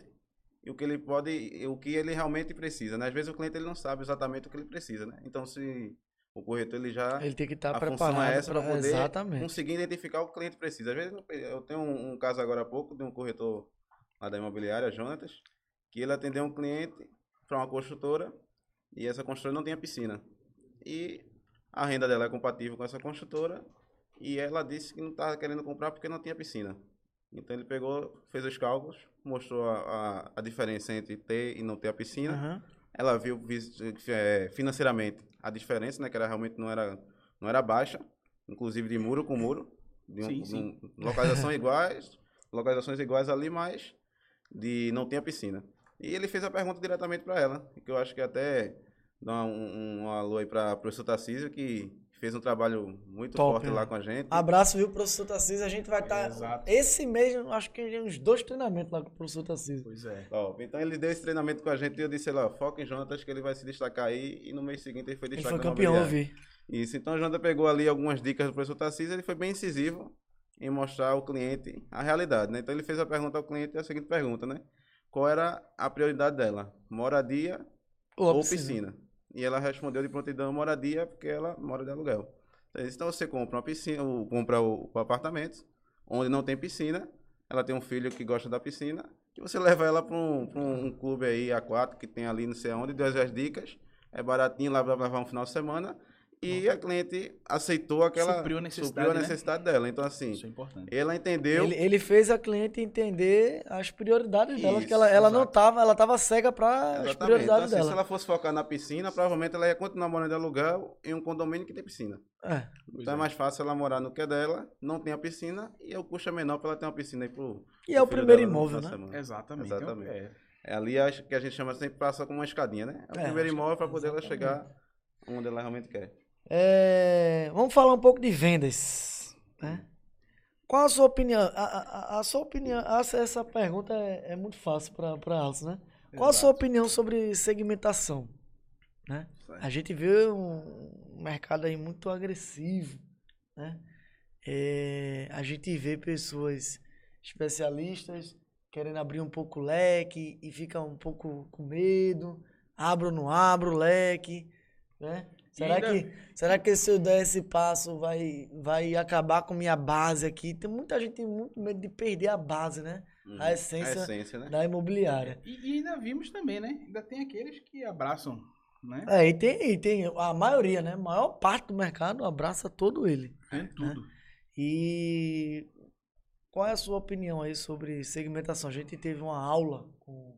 C: e o que ele pode, o que ele realmente precisa, né? Às vezes o cliente ele não sabe exatamente o que ele precisa, né? Então se o corretor ele já
A: Ele tem que estar
C: função
A: preparado
C: é para poder
A: Exatamente.
C: conseguir identificar o que o cliente precisa. Às vezes eu- tenho um, um caso agora há pouco de um corretor lá da imobiliária, Jonatas, que ele atendeu um cliente para uma construtora e essa construtora não tinha piscina. E a renda dela é compatível com essa construtora e ela disse que não estava querendo comprar porque não tinha piscina. Então ele pegou, fez os cálculos, mostrou a, a, a diferença entre ter e não ter a piscina.
A: Aham.
C: Ela viu eh, financeiramente a diferença, né? Que era realmente não era, não era baixa, inclusive de muro com muro, de um,
B: Sim, sim.
C: um- localizações iguais, localizações iguais ali, mas de não ter a piscina. E ele fez a pergunta diretamente para ela, que eu acho que até dá um, um, um alô aí para o professor Tarcísio, que fez um trabalho muito
A: Top,
C: forte
A: né?
C: lá com a gente.
A: Abraço, viu, professor Tarcísio? A gente vai estar.
B: Exato.
A: esse mês, acho que uns dois treinamentos lá com o professor Tarcísio.
B: Pois é.
C: Top. Então ele deu esse treinamento com a gente e eu disse, lá, foca em Jonatas que ele vai se destacar aí. E no mês seguinte ele foi
A: Ele
C: destaque
A: foi campeão, vi.
C: Isso, então o Jonathan pegou ali algumas dicas do professor Tarcísio, ele foi bem incisivo em mostrar ao cliente a realidade, né? Então ele fez a pergunta ao cliente, a seguinte pergunta, né? Qual era a prioridade dela? Moradia
A: Ou
C: ou
A: piscina.
C: piscina? E ela respondeu de prontidão moradia, porque ela mora de aluguel. Então, então você compra uma piscina, ou compra o, o apartamento, onde não tem piscina, ela tem um filho que gosta da piscina, e você leva ela para um, um, um clube aí, aquático, que tem ali não sei onde, deu as dicas, é baratinho lá para levar um final de semana, e a cliente aceitou aquela...
B: Supriu a necessidade,
C: supriu a
B: né?
C: necessidade dela. Então, assim,
B: Isso é importante.
C: ela entendeu...
A: Ele, ele fez a cliente entender as prioridades dela, que
C: Isso,
A: ela, ela não
B: exato.
A: tava, ela tava cega para as
C: Exatamente. Então,
A: prioridades
C: assim, se
A: dela.
C: ela fosse focar na piscina, provavelmente ela ia continuar morando de aluguel em um condomínio que tem piscina.
A: É.
C: Então é.
B: é.
C: mais fácil ela morar no que é dela, não tem a piscina e o custo é menor para ela ter uma piscina aí pro.
A: E
C: pro
A: é o primeiro imóvel, né?
C: semana.
B: Exatamente.
C: Exatamente.
B: É,
C: É ali acho que a gente chama sempre passa como uma escadinha, né? É o
A: É,
C: primeiro imóvel para poder ela chegar onde ela realmente quer.
A: É, vamos falar um pouco de vendas. Né? Qual a sua opinião? A, a- a- sua opinião, essa, essa pergunta é, é muito fácil para Alcio, né? Qual a sua opinião sobre segmentação? Né? A gente vê um mercado aí muito agressivo, né? É, a gente vê pessoas especialistas querendo abrir um pouco o leque e fica um pouco com medo, abro ou não abro o leque, né? Será
B: ainda-
A: que, será que se eu der esse passo vai, vai acabar com minha base aqui? Tem muita gente tem muito medo de perder a base, né?
C: Uhum.
A: A essência
C: A essência, né?
A: Da imobiliária.
B: E, e ainda vimos também, né? Ainda tem aqueles que abraçam, né?
A: É, e tem, e tem a maioria, né? A maior parte do mercado abraça todo ele.
B: Tem tudo.
A: E qual é a sua opinião aí sobre segmentação? A gente teve uma aula com,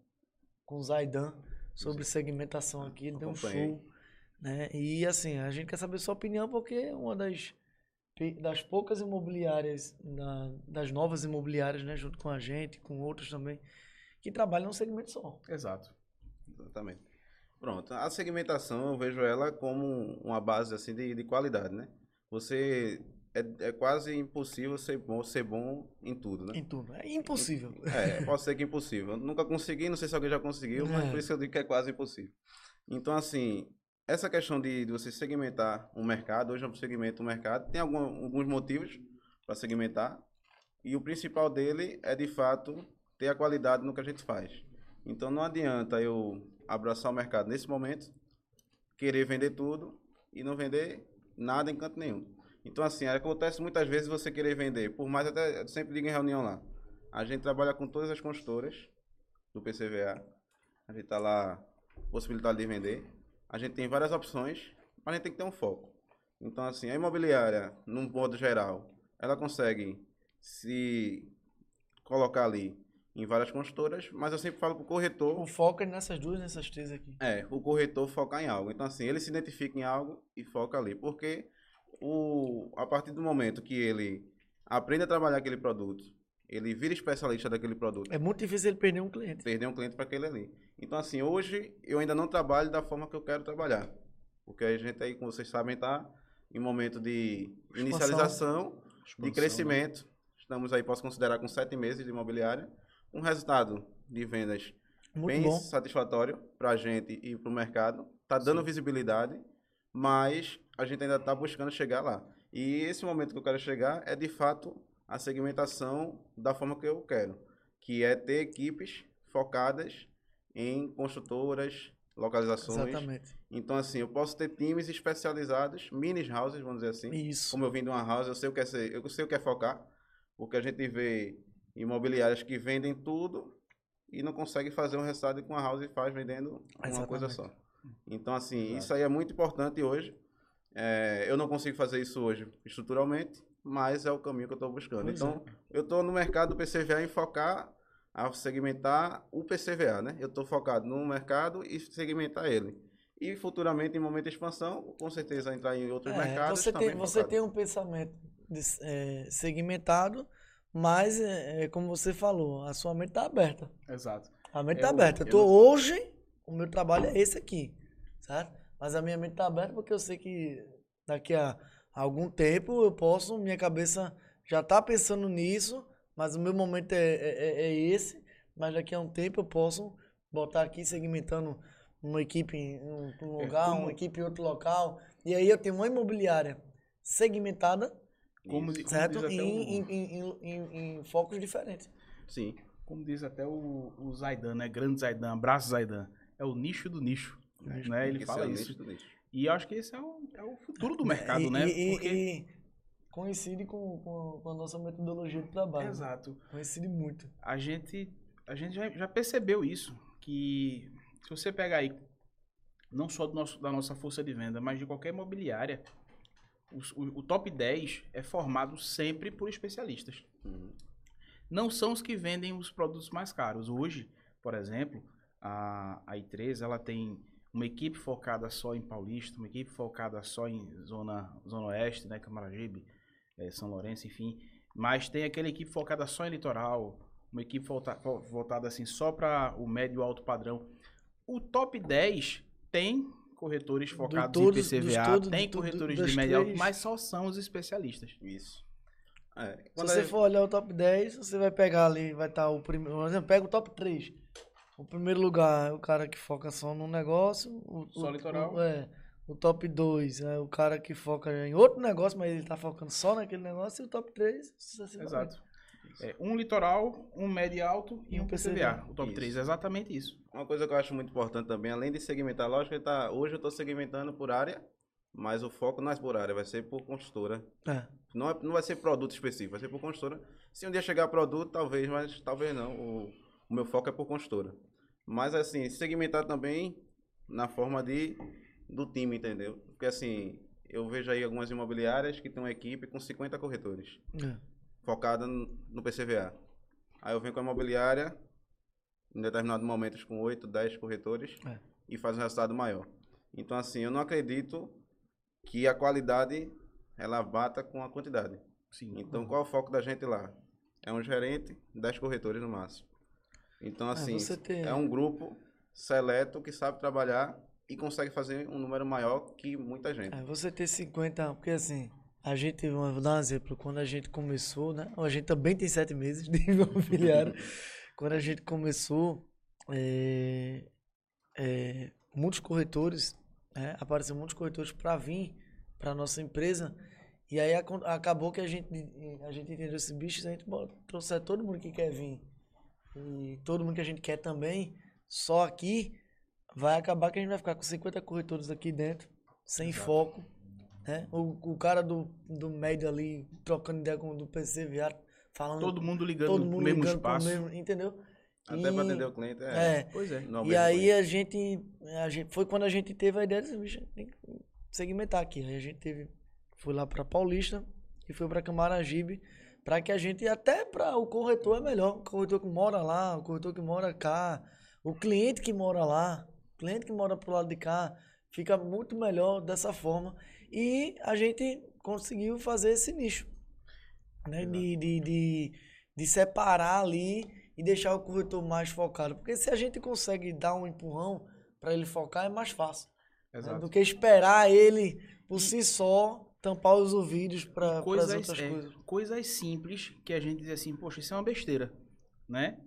A: com o Zaidan sobre segmentação aqui, ele deu um show, né? E assim, a gente quer saber sua opinião porque é uma das, das poucas imobiliárias, da- das novas imobiliárias, né? Junto com a gente, com outros também, que trabalham no segmento só.
B: Exato.
C: Exatamente. Pronto. A segmentação eu vejo ela como uma base assim de, de qualidade, né? Você é, é quase impossível ser bom, ser bom em tudo, né?
A: Em tudo. É impossível.
C: É, pode ser que impossível. Eu nunca consegui, não sei se alguém já conseguiu, mas
A: É.
C: por isso eu digo que é quase impossível. Então, assim, essa questão de, de você segmentar um mercado, hoje eu segmento o mercado, tem algum, alguns motivos para segmentar, e o principal dele é, de fato, ter a qualidade no que a gente faz. Então, não adianta eu abraçar o mercado nesse momento, querer vender tudo e não vender nada em canto nenhum. Então, assim, acontece muitas vezes você querer vender, por mais até, eu sempre digo em reunião lá, a gente trabalha com todas as consultoras do PCVA, a gente está lá, possibilidade de vender, a gente tem várias opções, mas a gente tem que ter um foco. Então, assim, a imobiliária, num modo geral, ela consegue se colocar ali em várias consultoras, mas eu sempre falo pro corretor,
A: O foco é nessas duas, nessas três aqui.
C: é, o corretor focar em algo. Então, assim, ele se identifica em algo e foca ali. Porque o, a partir do momento que ele aprende a trabalhar aquele produto, ele vira especialista daquele produto,
A: É muito difícil ele perder um cliente.
C: perder um cliente para aquele ali. Então, assim, hoje eu ainda não trabalho da forma que eu quero trabalhar. Porque a gente aí, como vocês sabem, está em momento de
A: Expansão.
C: inicialização,
B: Expansão,
C: de
B: né?
C: crescimento. Estamos aí, posso considerar, com sete meses de imobiliária. Um resultado de vendas
A: Muito
C: bem
A: bom.
C: satisfatório para a gente e para o mercado. Está dando visibilidade, mas a gente ainda está buscando chegar lá. E esse momento que eu quero chegar é, de fato, a segmentação da forma que eu quero, que é ter equipes focadas em construtoras, localizações.
A: Exatamente.
C: Então, assim, eu posso ter times especializados, mini houses, vamos dizer assim.
A: Isso.
C: Como eu vim de uma house, eu sei o que é ser, eu sei o que é focar, porque a gente vê imobiliárias que vendem tudo e não consegue fazer um resultado com a house e faz vendendo uma coisa
A: Exatamente.
C: só. Então, assim,
B: Exato.
C: isso aí é muito importante hoje. É, eu não consigo fazer isso hoje estruturalmente, mas é o caminho que eu estou buscando.
A: Pois
C: então, eu estou no mercado do PCVA em focar a segmentar o PCVA, né? Eu estou focado no mercado e segmentar ele. E futuramente, em momento de expansão, com certeza entrar em outros
A: É,
C: mercados
A: você
C: também
A: tem, você tem um pensamento de- é, segmentado, mas, é, é, como você falou, a sua mente está aberta.
B: Exato.
A: A mente
B: É,
A: está
B: eu-
A: aberta. Eu
C: eu
A: tô,
C: não-
A: Hoje, o meu trabalho é esse aqui, certo? Mas a minha mente está aberta porque eu sei que daqui a algum tempo eu posso, minha cabeça já está pensando nisso, mas o meu momento é, é, é esse. Mas daqui a um tempo eu posso botar aqui segmentando uma equipe em um, um
B: É,
A: lugar,
B: como-
A: uma equipe em outro local. E aí eu tenho uma imobiliária segmentada,
B: Como, como
A: certo?
B: até
A: Em,
B: o-
A: em, em, em- em focos diferentes.
C: Sim.
B: como diz até o, o Zaidan, né? Grande Zaidan, abraço Zaidan. É o nicho do nicho. Né? Ele
C: Esse
B: fala
C: é
B: isso. E eu acho que esse é o, é o futuro do mercado,
A: e,
B: né?
A: E,
B: Porque-
A: e coincide com, com, com a nossa metodologia de trabalho.
B: Exato.
A: Coincide muito.
B: A gente, a gente já, já percebeu isso. Que se você pegar aí, não só do nosso, da nossa força de venda, mas de qualquer imobiliária, os- o, o top 10 é formado sempre por especialistas.
C: Uhum.
B: não são os que vendem os produtos mais caros. Hoje, por exemplo, a, a I3 ela tem uma equipe focada só em Paulista, uma equipe focada só em Zona, zona Oeste, né, Camaragibe, eh, São Lourenço, enfim. Mas tem aquela equipe focada só em litoral, uma equipe volta, vo- voltada assim só para o médio e alto padrão. O top 10 tem corretores focados
A: todos-
B: em PCVA,
A: todos-
B: tem
A: do- do-
B: corretores
A: das
B: de médio alto, mas só são os especialistas.
C: Isso. É,
A: Se
C: quando
A: você
C: a-
A: for olhar o top 10, você vai pegar ali, vai estar o primeiro. Por exemplo, pega o top 3. O primeiro lugar é o cara que foca só num negócio. O,
B: Só
A: o-
B: litoral.
A: o- é. O top 2 é o cara que foca em outro negócio, mas ele tá focando só naquele negócio. E o top 3, sucessivamente.
B: Exato. É, um litoral, um médio alto e
A: E
B: um PCVA.
A: PCVA.
B: O top
C: Isso.
B: 3 é exatamente isso.
C: Uma coisa que eu acho muito importante também, além de segmentar, lógico que tá, hoje eu estou segmentando por área, mas o foco não é por área, vai ser por construtora.
A: É.
C: Não, é- não vai ser produto específico, vai ser por construtora. Se um dia chegar produto, talvez, mas talvez não. O, o meu foco é por construtora. Mas assim, segmentar também na forma de do time, entendeu? Porque assim, eu vejo aí algumas imobiliárias que tem uma equipe com 50 corretores,
A: É.
C: focada no PCVA. Aí eu venho com a imobiliária, em determinados momentos com 8, 10 corretores,
A: É.
C: e faz um resultado maior. Então assim, eu não acredito que a qualidade ela bata com a quantidade.
B: Sim.
C: Então, qual é o foco da gente lá? É um gerente, 10 corretores no máximo. Então, assim,
A: você tem-
C: é um grupo seleto que sabe trabalhar e consegue fazer um número maior que muita gente.
A: É, você ter 50, porque assim, a gente, vou dar um exemplo, quando a gente começou, né? A gente também tem sete meses de imobiliário. quando a gente começou, é, é, muitos corretores, né? apareceram muitos corretores para vir para nossa empresa. E aí acon- acabou que a gente, a gente entendeu esse bicho, a gente bota- trouxe todo mundo que quer vir. E todo mundo que a gente quer também, só aqui vai acabar que a gente vai ficar com 50 corretores aqui dentro, sem
B: Exato.
A: foco. Né? O, o cara do, do médio ali, trocando ideia com o do PCVA, falando.
B: Todo mundo ligando
A: todo
B: no
A: mundo
B: mesmo
A: ligando
B: espaço.
A: mesmo, entendeu?
C: Até
A: E-
C: para atender o cliente é.
A: É.
B: Pois é.
C: no
A: E aí
C: cliente.
A: a gente, a gente. Foi quando a gente teve a ideia de bicho, tem que segmentar aqui. Aí a gente teve. Foi lá pra Paulista e foi para Camaragibe para que a gente até para o corretor é melhor, o corretor que mora lá, o corretor que mora cá, o cliente que mora lá, o cliente que mora pro lado de cá, fica muito melhor dessa forma. E a gente conseguiu fazer esse nicho, né, de, de, de, de separar ali e deixar o corretor mais focado, porque se a gente consegue dar um empurrão para ele focar é mais fácil né, do que esperar ele por si só tampar os ouvidos para as outras
B: é,
A: coisas.
B: coisas simples que a gente diz assim, poxa, isso é uma besteira, né?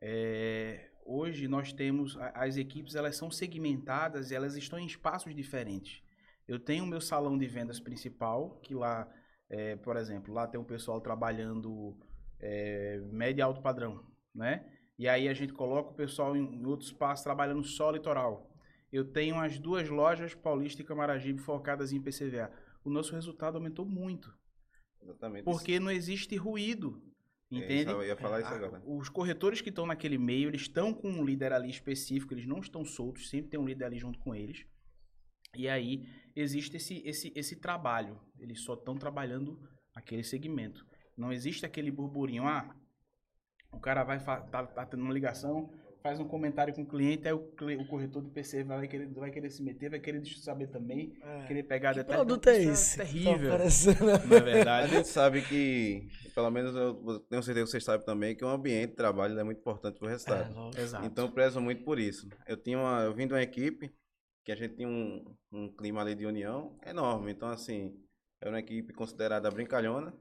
B: É, hoje nós temos as equipes, elas são segmentadas e elas estão em espaços diferentes. Eu tenho o meu salão de vendas principal, que lá, é, por exemplo, lá tem um pessoal trabalhando é, médio e alto padrão, né? E aí a gente coloca o pessoal em, em outro espaço trabalhando só litoral. Eu tenho as duas lojas Paulista e Camaragibe focadas em PCVA. O nosso resultado aumentou muito.
C: Exatamente.
B: Porque não existe ruído.
C: É,
B: Entende?
C: isso, eu ia falar isso
B: Ah,
C: agora.
B: Os corretores que estão naquele meio, eles estão com um líder ali específico, eles não estão soltos, sempre tem um líder ali junto com eles. E aí existe esse, esse, esse trabalho. Eles só estão trabalhando aquele segmento. Não existe aquele burburinho, ah, o cara vai tá, tá tendo uma ligação, faz um comentário com o cliente, aí o, o corretor do PC vai querer, vai querer se meter, vai querer saber também, querer pegar
A: Que
B: detalhes.
A: produto é
B: Isso
A: esse? tá
B: terrível.
A: oferecendo?
B: Não é
C: A
B: verdade?
C: gente sabe que, pelo menos eu tenho certeza que vocês sabem também, que o ambiente de trabalho é muito importante para o
A: É,
C: resultado.
A: lógico.
B: Exato.
C: Então eu prezo muito por isso. Eu tinha uma, eu vim de uma equipe que a gente tinha um, um clima ali de união enorme. Então assim, era uma equipe considerada brincalhona.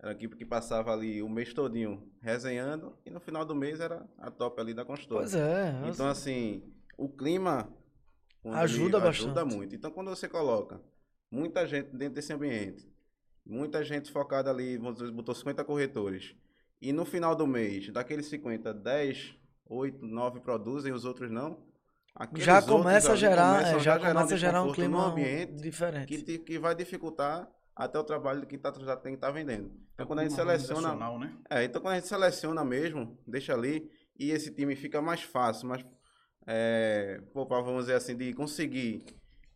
C: Era equipe que passava ali o mês todinho resenhando e no final do mês era a top ali da consultora.
A: Pois é.
C: Então, assim, o clima
A: Ajuda
C: ajuda
A: bastante.
C: muito. Então, quando você coloca muita gente dentro desse ambiente, muita gente focada ali, vamos dizer, botou 50 corretores, e no final do mês, daqueles 50, 10, 8, 9 produzem, os outros não.
A: já
C: outros
A: começa a gerar, é, já
C: gerar
A: começa a gerar um clima
C: ambiente
A: diferente.
C: que, que vai dificultar até o trabalho que tá, já tem que estar vendendo. Então, quando a gente seleciona
B: né?
C: é, então quando a gente seleciona mesmo, deixa ali, e esse time fica mais fácil, mais, é, vamos dizer assim, de conseguir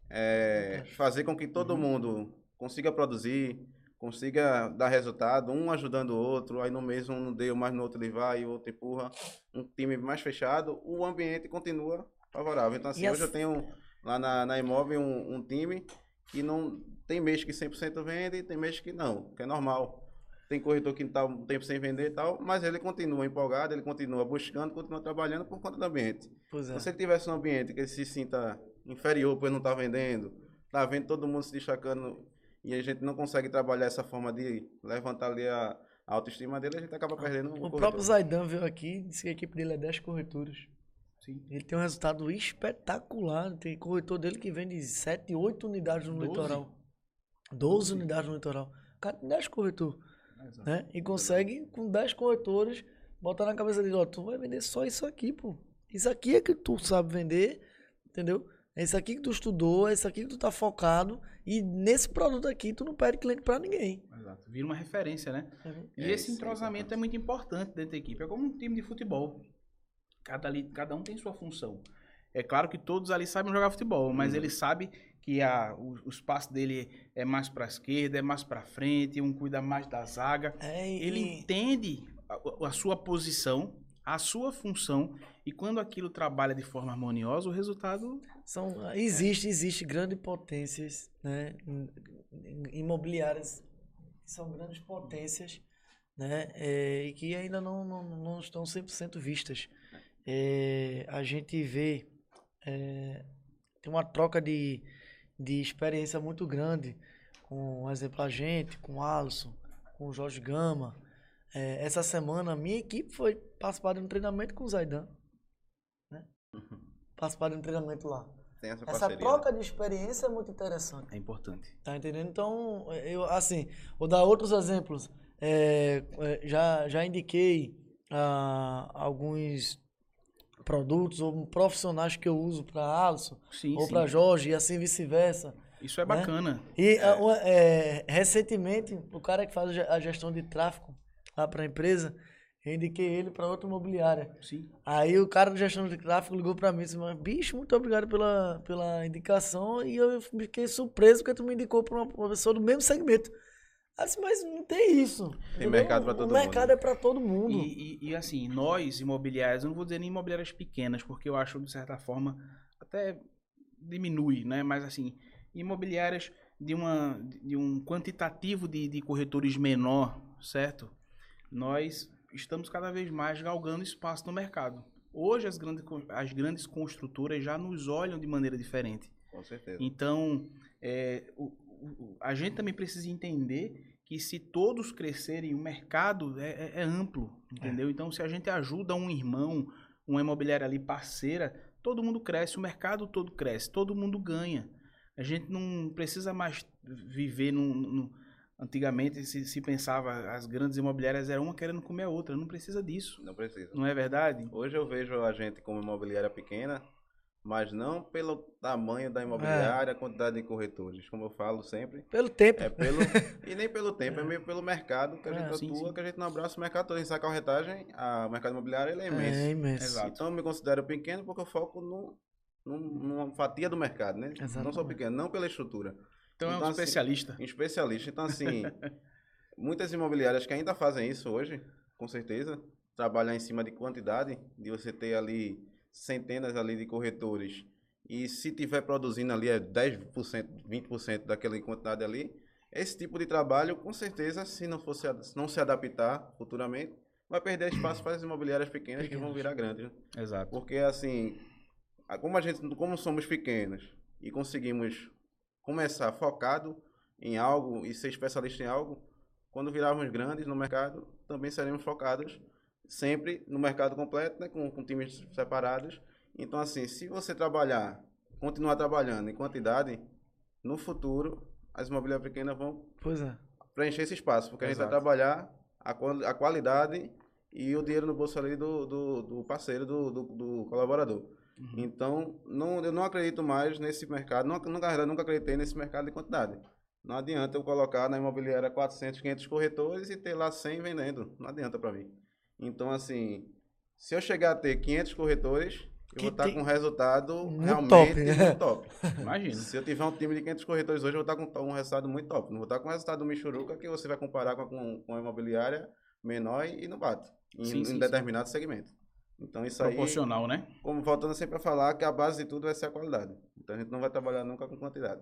C: é, fazer com que todo mundo consiga produzir, consiga dar resultado, um ajudando o outro, aí no mês um não deu, mas no outro ele vai, o outro empurra, um time mais fechado, o ambiente continua favorável. Então assim,
A: E
C: hoje eu tenho lá na, na Imóvel um, um time que não tem mês que 100% vende e tem mês que não, que é normal. Tem corretor que está um tempo sem vender e tal, mas ele continua empolgado, ele continua buscando, continua trabalhando por conta do ambiente.
A: Pois é.
C: Se ele tivesse um ambiente que ele se sinta inferior, pois não está vendendo, está vendo todo mundo se destacando e a gente não consegue trabalhar essa forma de levantar ali a, a autoestima dele, a gente acaba perdendo o,
A: O
C: corretor.
A: próprio Zaidan veio aqui e disse que a equipe dele é 10 corretores.
B: Sim.
A: Ele tem um resultado espetacular. Tem corretor dele que vende 7, 8 unidades no
B: Doze?
A: litoral. 12 unidades no litoral. O cara tem 10 corretores.
B: Exato.
A: né? E consegue, com 10 corretores, botar na cabeça dele, ó, tu vai vender só isso aqui, pô. Isso aqui é que tu sabe vender, entendeu? É isso aqui que tu estudou, é isso aqui que tu tá focado. E nesse produto aqui, tu não perde cliente pra ninguém.
B: Exato. Vira uma referência, né? E
C: É,
B: esse
C: isso é
B: entrosamento é muito importante dentro da equipe. É como um time de futebol. Cada, ali, cada um tem sua função. É claro que todos ali sabem jogar futebol, mas
C: Uhum.
B: ele sabe que a, o, o espaço dele é mais para esquerda, é mais para frente, um cuida mais da zaga.
A: É, e-
B: Ele entende a, a sua posição, a sua função, e quando aquilo trabalha de forma harmoniosa, o resultado
A: São, existe, existe grandes potências né, im- imobiliárias que são grandes potências né, é, e que ainda não, não, não estão 100% vistas. É, a gente vê, é, tem uma troca de, de experiência muito grande com, por exemplo, a gente, com o Alisson, com o Jorge Gama. É, essa semana, a minha equipe foi participar de um treinamento com o Zaidan. Né? Participar de um treinamento lá.
C: Tem essa
A: Essa
C: parceria.
A: troca de experiência é muito interessante.
B: é importante.
A: Tá entendendo? Então, eu, assim, vou dar outros exemplos. É, é, já, já indiquei ah, alguns produtos ou profissionais que eu uso para Alisson
B: Sim,
A: ou para Jorge e assim vice-versa.
B: Isso é
A: né?
B: bacana.
A: E ah, uma- é, recentemente, o cara que faz a ge- a gestão de tráfego lá para a empresa, eu indiquei ele para outra imobiliária.
B: Sim.
A: Aí o cara do gestão de tráfego ligou pra mim e disse, "Mas, bicho, muito obrigado pela, pela indicação. E eu fiquei surpreso porque tu me indicou pra uma, uma pessoa do mesmo segmento. Disse, mas não tem isso.
C: Tem mercado pra todo
A: O mercado
C: mundo.
A: é pra todo mundo.
B: E, e- e, assim, nós imobiliários, eu não vou dizer nem imobiliárias pequenas, porque eu acho, de certa forma, até diminui, né? Mas assim, imobiliárias de, uma, de um quantitativo de, de corretores menor, certo? Nós estamos cada vez mais galgando espaço no mercado. Hoje as grandes, as grandes construtoras já nos olham de maneira diferente.
C: Com certeza.
B: Então, é, o- a gente também precisa entender que se todos crescerem, o mercado é, é- é amplo, entendeu? Então, se a gente ajuda um irmão, uma imobiliária ali parceira, todo mundo cresce, o mercado todo cresce, todo mundo ganha. A gente não precisa mais viver num... num- antigamente se, se pensava, as grandes imobiliárias eram uma querendo comer a outra, não precisa disso,
C: Não precisa.
B: não é verdade?
C: Hoje eu vejo a gente como imobiliária pequena, mas não pelo tamanho da imobiliária, a quantidade de corretores. Como eu falo sempre,
A: Pelo tempo.
C: é pelo. e nem pelo tempo, é meio pelo mercado que a
B: É,
C: gente
B: sim,
C: atua,
B: sim.
C: que a gente não abraça o mercado todo. A gente sabe que a corretagem, a- o mercado imobiliário ele é imenso.
A: É imenso.
B: Exato.
C: Então eu me considero pequeno porque eu foco no, num- numa fatia do mercado, né? Não sou
A: Exatamente.
C: pequeno, não pela estrutura.
B: Então, é um
C: Então, assim,
B: especialista.
C: Um especialista. Então, assim, muitas imobiliárias que ainda fazem isso hoje, com certeza, trabalhar em cima de quantidade, de você ter ali centenas ali de corretores e se tiver produzindo ali é 10%, 20% daquela quantidade ali, esse tipo de trabalho, com certeza, se não, fosse, se não se adaptar futuramente, vai perder espaço para as imobiliárias pequenas que vão virar grandes. né?
B: Exato.
C: Porque assim, como a gente, como somos pequenos e conseguimos começar focado em algo e ser especialista em algo, quando virarmos grandes no mercado, também seremos focados sempre no mercado completo, né, com, com times separados. Então assim, se você trabalhar, continuar trabalhando em quantidade, no futuro as imobiliárias pequenas vão
A: é.
C: preencher esse espaço, porque a gente vai
B: Exato.
C: trabalhar a, quali- a qualidade e o dinheiro no bolso ali do, do, do parceiro, do, do, do colaborador.
B: Uhum.
C: Então, não, eu não acredito mais nesse mercado, não, na verdade, nunca acreditei nesse mercado de quantidade. Não adianta eu colocar na imobiliária 400, 500 corretores e ter lá 100 vendendo. Não adianta para mim. Então, assim, se eu chegar a ter 500 corretores, eu
A: Que
C: vou estar
A: tem-
C: com um resultado
A: Muito
C: realmente
A: top, né?
C: muito top.
B: Imagina.
C: Se eu tiver um time de 500 corretores hoje, eu vou estar com um resultado muito top. Não vou estar com o resultado do Michuruca que você vai comparar com, com, com a imobiliária menor e, e não bate. Em,
B: Sim,
C: em
B: sim,
C: determinado segmento. Então isso aí,
B: Proporcional, né?
C: como voltando sempre a falar, que a base de tudo vai ser a qualidade. Então a gente não vai trabalhar nunca com quantidade.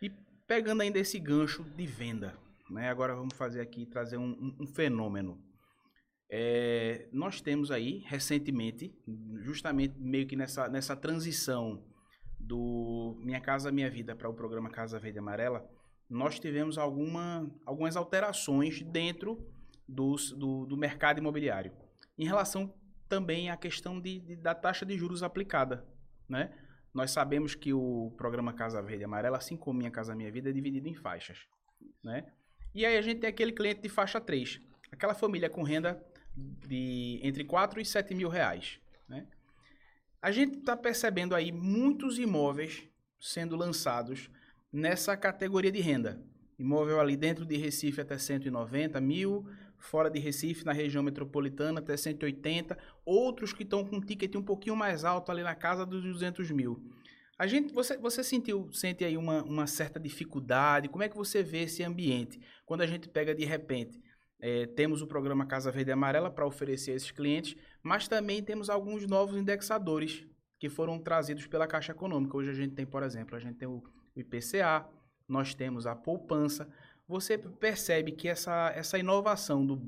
B: E pegando ainda esse gancho de venda, né? Agora vamos fazer aqui, trazer um, um- um fenômeno. É, nós temos aí, recentemente, justamente meio que nessa, nessa transição do Minha Casa Minha Vida para o programa Casa Verde Amarela, nós tivemos alguma, algumas alterações dentro dos, do, do mercado imobiliário. Em relação também à questão de, de- da taxa de juros aplicada, né? Nós sabemos que o programa Casa Verde Amarela, assim como Minha Casa Minha Vida, é dividido em faixas, né? E aí a gente tem aquele cliente de faixa 3, aquela família com renda de entre 4 e 7 mil reais, né? A gente está percebendo aí muitos imóveis sendo lançados nessa categoria de renda. Imóvel ali dentro de Recife até 190 mil, fora de Recife, na região metropolitana, até 180. Outros que estão com ticket um pouquinho mais alto, ali na casa dos 200 mil. A gente, você, você sentiu, sente aí uma, uma certa dificuldade? Como é que você vê esse ambiente? Quando a gente pega de repente, eh, temos o programa Casa Verde e Amarela para oferecer a esses clientes, mas também temos alguns novos indexadores que foram trazidos pela Caixa Econômica. Hoje a gente tem, por exemplo, a gente tem o IPCA, nós temos a poupança. Você percebe que essa, essa inovação do,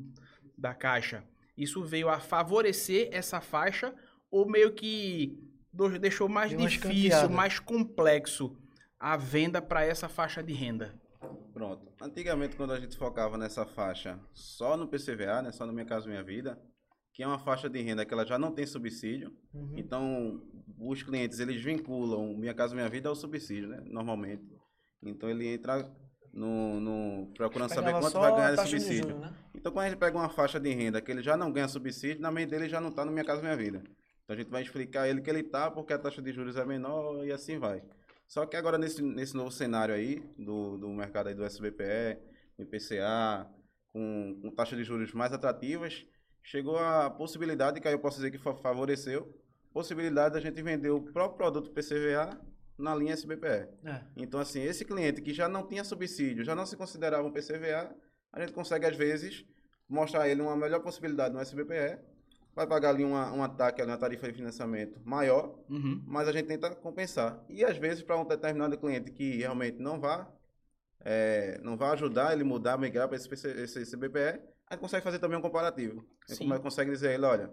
B: da Caixa, isso veio a favorecer essa faixa ou meio que deixou mais
A: Deu
B: difícil, mais complexo a venda para essa faixa de renda?
C: Pronto. Antigamente, quando a gente focava nessa faixa só no PCVA, né, só no Minha Casa Minha Vida, que é uma faixa de renda que ela já não tem subsídio,
A: Uhum.
C: Então, os clientes, eles vinculam Minha Casa Minha Vida ao subsídio, né? Normalmente. Então, ele entra no, no procurando saber quanto vai ganhar de subsídio.
A: juros, né?
C: Então, quando a gente pega uma faixa de renda que ele já não ganha subsídio, na mente dele já não está no Minha Casa Minha Vida. Então, a gente vai explicar a ele que ele está porque a taxa de juros é menor e assim vai. Só que agora, nesse, nesse novo cenário aí, do, do mercado aí do SBPE, IPCA, com, com taxas de juros mais atrativas, chegou a possibilidade, que aí eu posso dizer que fa- favoreceu, possibilidade da gente vender o próprio produto PCVA na linha SBPE.
A: É.
C: Então, assim, esse cliente que já não tinha subsídio, já não se considerava um PCVA, a gente consegue, às vezes, mostrar a ele uma melhor possibilidade no SBPE, vai pagar ali uma, um ataque, uma tarifa de financiamento maior,
B: Uhum.
C: mas a gente tenta compensar. E às vezes, para um determinado cliente que realmente não vá, é, não vai ajudar ele mudar, migrar para esse, PC esse CBPE, a gente consegue fazer também um comparativo. A gente
B: Sim.
C: come- consegue dizer a ele, olha,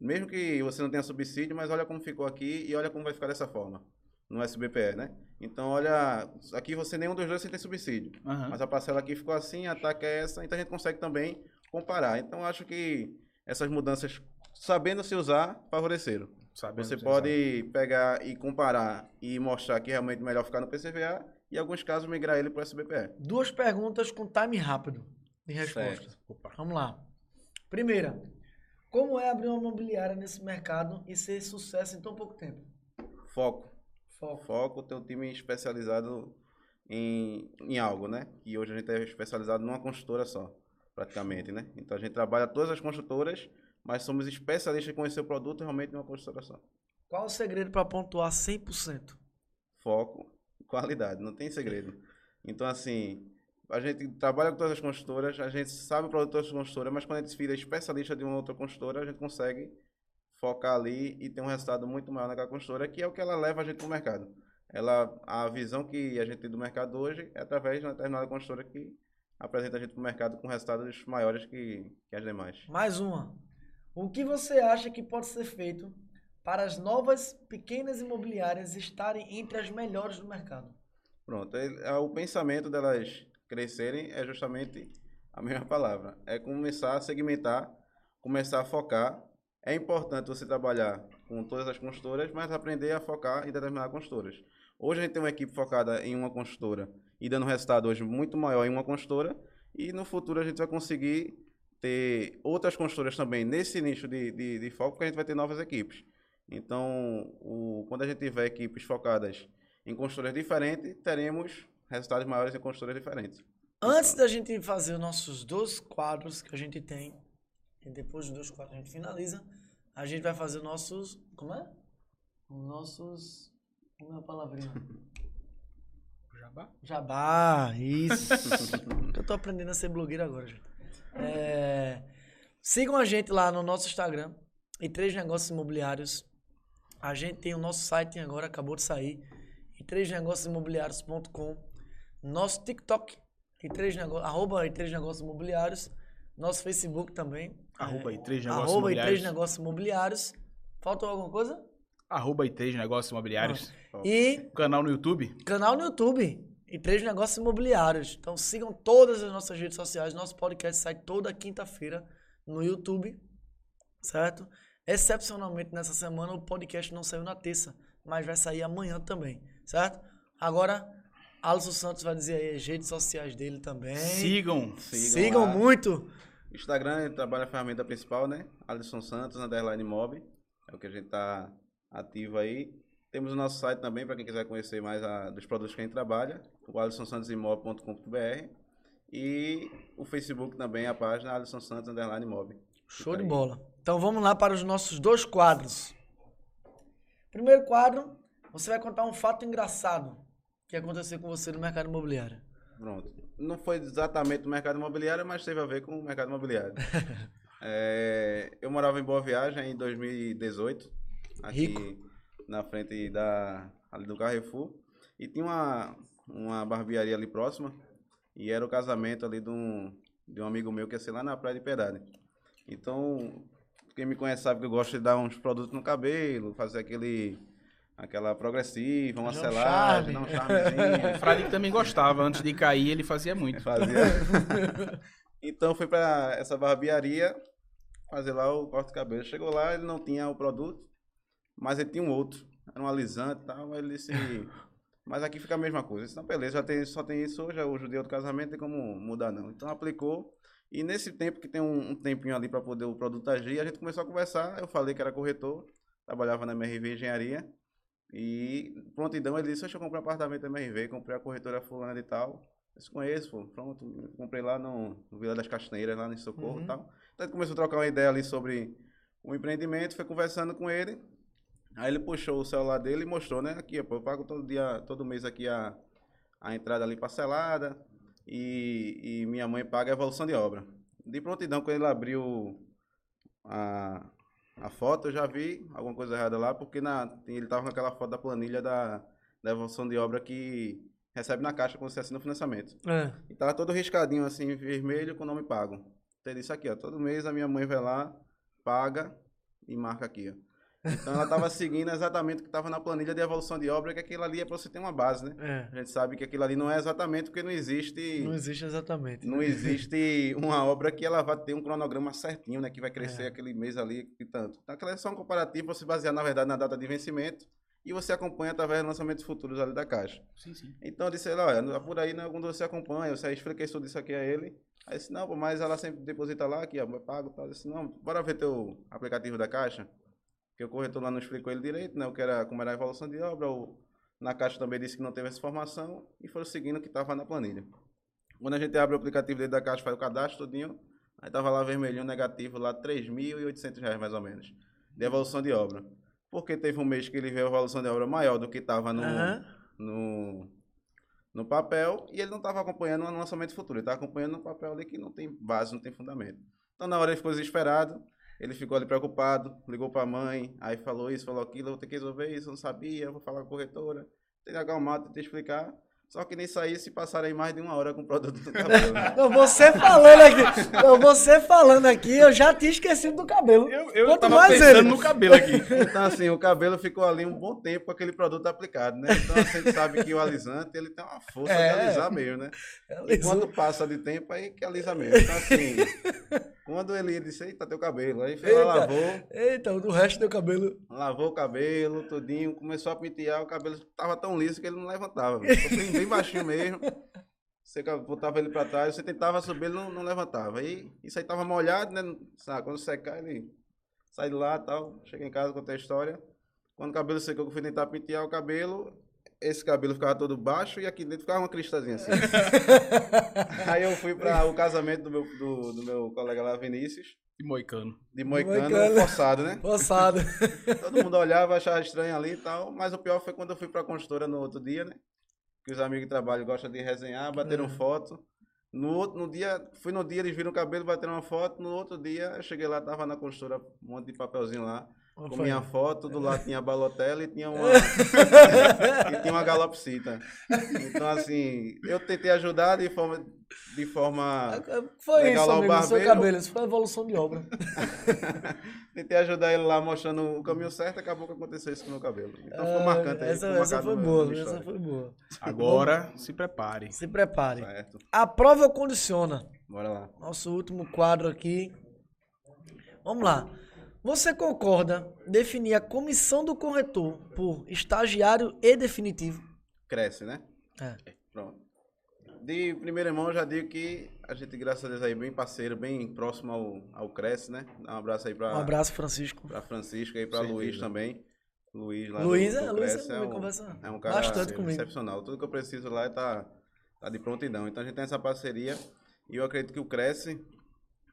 C: mesmo que você não tenha subsídio, mas olha como ficou aqui e olha como vai ficar dessa forma no SBPE, né? Então, olha, aqui você nenhum dos dois você tem subsídio.
B: Aham.
C: Mas a parcela aqui ficou assim, a taxa é essa, então a gente consegue também comparar. Então, acho que essas mudanças, sabendo se usar, favoreceram.
B: Sabendo
C: Você
B: se
C: pode pegar e comparar e mostrar que realmente é melhor ficar no PCVA e, em alguns casos, migrar ele para o SBPE.
A: Duas perguntas com time rápido de resposta. Vamos lá. Primeira, como é abrir uma imobiliária nesse mercado e ser sucesso em tão pouco tempo?
C: Foco.
A: Foco.
C: Foco, ter um time especializado em, em algo, né? E hoje a gente é especializado numa construtora só, praticamente, né? Então a gente trabalha todas as construtoras, mas somos especialistas em conhecer o produto realmente numa só.
A: Qual o segredo para pontuar 100%?
C: foco, qualidade, não tem segredo. Então, assim, a gente trabalha com todas as construtoras, a gente sabe o produto de todas as construtoras, mas quando a gente vira especialista de uma outra construtora, a gente consegue focar ali e ter um resultado muito maior naquela construtora, que é o que ela leva a gente para o mercado. Ela, a visão que a gente tem do mercado hoje é através de uma determinada construtora que apresenta a gente para o mercado com resultados maiores que, que as demais.
A: Mais uma. O que você acha que pode ser feito para as novas pequenas imobiliárias estarem entre as melhores do mercado?
C: Pronto, é, o pensamento delas crescerem é justamente a mesma palavra. É começar a segmentar, começar a focar. É importante você trabalhar com todas as consultoras, mas aprender a focar em determinadas consultoras. Hoje a gente tem uma equipe focada em uma consultora e dando resultado hoje muito maior em uma consultora, e no futuro a gente vai conseguir ter outras consultoras também nesse nicho de, de, de foco, porque a gente vai ter novas equipes. Então, o, quando a gente tiver equipes focadas em consultoras diferentes, teremos resultados maiores em consultoras diferentes.
A: Antes da gente fazer os nossos dois quadros que a gente tem, e depois dos dois quadros a gente finaliza, a gente vai fazer os nossos. Como é? Os nossos. Como é a palavrinha?
B: Jabá?
A: Jabá, isso. Eu tô aprendendo a ser blogueiro agora, gente. É, sigam a gente lá no nosso Instagram e três negócios imobiliários. A gente tem o nosso site agora, acabou de sair. E três negócios imobiliários.com. Nosso TikTok e três negócios, arroba e três negócios imobiliários. Nosso Facebook também.
B: Arroba
A: É,
B: e três negócios
A: arroba e três
B: imobiliários.
A: negócios imobiliários. Faltou alguma coisa?
B: Arroba e três negócios imobiliários.
A: E
B: Canal no YouTube.
A: canal no YouTube e três negócios imobiliários. Então sigam todas as nossas redes sociais. Nosso podcast sai toda quinta-feira no YouTube, certo? Excepcionalmente nessa semana o podcast não saiu na terça, mas vai sair amanhã também, certo? Agora, Alisson Santos vai dizer aí as redes sociais dele também.
B: Sigam.
A: Sigam,
C: lá.
A: muito.
C: Instagram, trabalha a ferramenta principal, né? Alisson Santos, underline mob. É o que a gente tá ativo aí. Temos o nosso site também, para quem quiser conhecer mais a- dos produtos que a gente trabalha, o alissonsantosimob.com.br. E o Facebook também, a página Alisson Santos, underline mob.
A: Show
C: Fica
A: de bola. Então vamos lá para os nossos dois quadros. Primeiro quadro, você vai contar um fato engraçado que aconteceu com você no mercado imobiliário.
C: Pronto. Não foi exatamente o mercado imobiliário, mas teve a ver com o mercado imobiliário. É, eu morava em Boa Viagem em 2018, aqui
A: Rico.
C: na frente da, ali do Carrefour. E tinha uma, uma barbearia ali próxima, e era o casamento ali de um, de um amigo meu que ia ser lá na Praia de Piedade. Então, quem me conhece sabe que eu gosto de dar uns produtos no cabelo, fazer aquele, aquela progressiva, uma
A: um
C: selagem, um charmezinho.
B: O Fradique também gostava. Antes de cair, ele fazia muito.
C: Fazia. então fui para essa barbearia fazer lá o corte de cabelo. Chegou lá, ele não tinha o produto, mas ele tinha um outro. Era um alisante e tal. Aí ele disse, mas aqui fica a mesma coisa. Não, beleza, já tem, só tem isso hoje, é o judeu do casamento, tem como mudar não. Então aplicou. E nesse tempo que tem um, um tempinho ali para poder o produto agir, a gente começou a conversar. Eu falei que era corretor, trabalhava na MRV Engenharia. E prontidão ele disse, deixa eu comprar um apartamento da MRV, comprei a corretora fulana e tal. Eu conheço, pô. Pronto, comprei lá no, no Vila das Castanheiras, lá no Socorro
A: Uhum.
C: e tal. Então a gente começou a trocar uma ideia ali sobre o empreendimento, foi conversando com ele. Aí ele puxou o celular dele e mostrou, né? Aqui, pô, eu pago todo dia, todo mês aqui a, a entrada ali parcelada. e, e minha mãe paga a evolução de obra. De prontidão, quando ele abriu a, a foto, eu já vi alguma coisa errada lá, porque na, ele tava com aquela foto da planilha da, da evolução de obra que recebe na caixa quando você assina o financiamento.
A: É.
C: E tava todo riscadinho assim, vermelho, com o nome pago. Então ele disse aqui, ó, todo mês a minha mãe vai lá, paga e marca aqui, ó. Então ela estava seguindo exatamente o que estava na planilha de evolução de obra, que aquilo ali é para você ter uma base, né?
A: É.
C: A gente sabe que aquilo ali não é exatamente porque não existe.
A: Não existe exatamente.
C: Não existe uma obra que ela vai ter um cronograma certinho, né? Que vai crescer
A: É.
C: aquele mês ali e tanto. Então, aquela é só um comparativo para se basear, na verdade, na data de vencimento e você acompanha através de lançamentos futuros ali da caixa.
B: Sim, sim.
C: Então eu disse, ele, olha, por aí né, quando você acompanha, você expliquei tudo isso aqui a ele. Aí eu disse, não, pô, mas ela sempre deposita lá, aqui, ó, eu pago tal. Eu disse, não, bora ver teu aplicativo da caixa. Porque o corretor lá não explicou ele direito, né? O que era, como era a evolução de obra, o, na caixa também disse que não teve essa informação e foram seguindo o que estava na planilha. Quando a gente abre o aplicativo dentro da caixa, faz o cadastro todinho, aí tava lá vermelhinho negativo, lá 3.800 reais mais ou menos, de evolução de obra. Porque teve um mês que ele veio a evolução de obra maior do que estava no,
A: Aham.
C: no, no papel e ele não estava acompanhando no lançamento futuro. Ele estava acompanhando no papel ali que não tem base, não tem fundamento. Então, na hora ele ficou desesperado, ele ficou ali preocupado, ligou para a mãe, aí falou isso, falou aquilo, vou ter que resolver isso, eu não sabia, vou falar com a corretora. Tem que acalmar, tem que explicar. Só que nem sair se passar aí mais de uma hora com o produto do cabelo. né?
A: Não, você falando aqui, não, você falando aqui, eu já tinha esquecido do cabelo.
B: Eu, eu
A: Quanto
B: tava
A: mais
B: pensando
A: ele.
B: no cabelo aqui.
C: Então, assim, o cabelo ficou ali um bom tempo com aquele produto aplicado, né? Então, a gente sabe que o alisante, ele tem uma força
A: É.
C: de alisar mesmo, né? E
A: Alisou.
C: quando passa de tempo, aí que alisa mesmo. Então, assim, quando ele disse, eita, teu cabelo. Aí foi lá,
A: Eita.
C: lavou,
A: Eita, o resto do cabelo.
C: lavou o cabelo, tudinho, começou a pentear, o cabelo tava tão liso que ele não levantava. bem, baixinho mesmo. Você botava ele pra trás, você tentava subir, ele não, não levantava. Aí isso aí tava molhado, né? Sabe, quando secar, ele sai de lá e tal. Chega em casa, contei a história. Quando o cabelo secou, que eu fui tentar pentear o cabelo, esse cabelo ficava todo baixo e aqui dentro ficava uma cristazinha assim. aí eu fui para o casamento do meu, do, do meu colega lá, Vinícius,
B: E moicano.
C: de Moicano,
A: Moicano.
C: forçado, né?
A: Forçado.
C: Todo mundo olhava, achava estranho ali e tal. Mas o pior foi quando eu fui pra consultora no outro dia, né? Que os amigos de trabalho gostam de resenhar, bateram
A: É.
C: foto. No, outro, no dia, fui no dia, eles viram o cabelo, bateram uma foto. No outro dia, eu cheguei lá, tava na consultora, um monte de papelzinho lá.
A: Como
C: Com
A: foi?
C: minha foto, do lado tinha a balotela e tinha uma. e tinha uma galopsita. Então, assim, eu tentei ajudar de forma. De forma
A: Foi
C: Legal
A: isso,
C: lá o
A: amigo, seu cabelo. Isso foi a evolução de obra.
C: Tentei ajudar ele lá mostrando o caminho certo, acabou que aconteceu isso com o meu cabelo. Então ficou
A: Ah,
C: marcante aí.
A: Essa,
C: ficou
A: essa foi
C: meu-
A: boa, essa
C: história.
A: foi boa.
B: Agora, se prepare.
A: Se prepare.
C: Certo.
A: Aprova ou condiciona?
C: Bora lá.
A: Nosso último quadro aqui. Vamos lá. Você concorda definir a comissão do corretor por estagiário e definitivo?
C: Cresce, né?
A: É.
C: Pronto. De primeira mão, eu já digo que a gente, graças a Deus, aí, bem parceiro, bem próximo ao, ao Cresce, né? Dá um abraço aí pra,
A: Um abraço, Francisco.
C: pra Francisco e pra
B: Certeza.
C: Luiz também. Luiz lá
A: Luiz,
C: do,
A: é,
C: do
A: Luiz
C: Cresce
A: também
C: um,
A: conversa
C: é um cara
A: bastante comigo.
C: excepcional. Tudo que eu preciso lá tá, tá de prontidão. Então a gente tem essa parceria e eu acredito que o Cresce,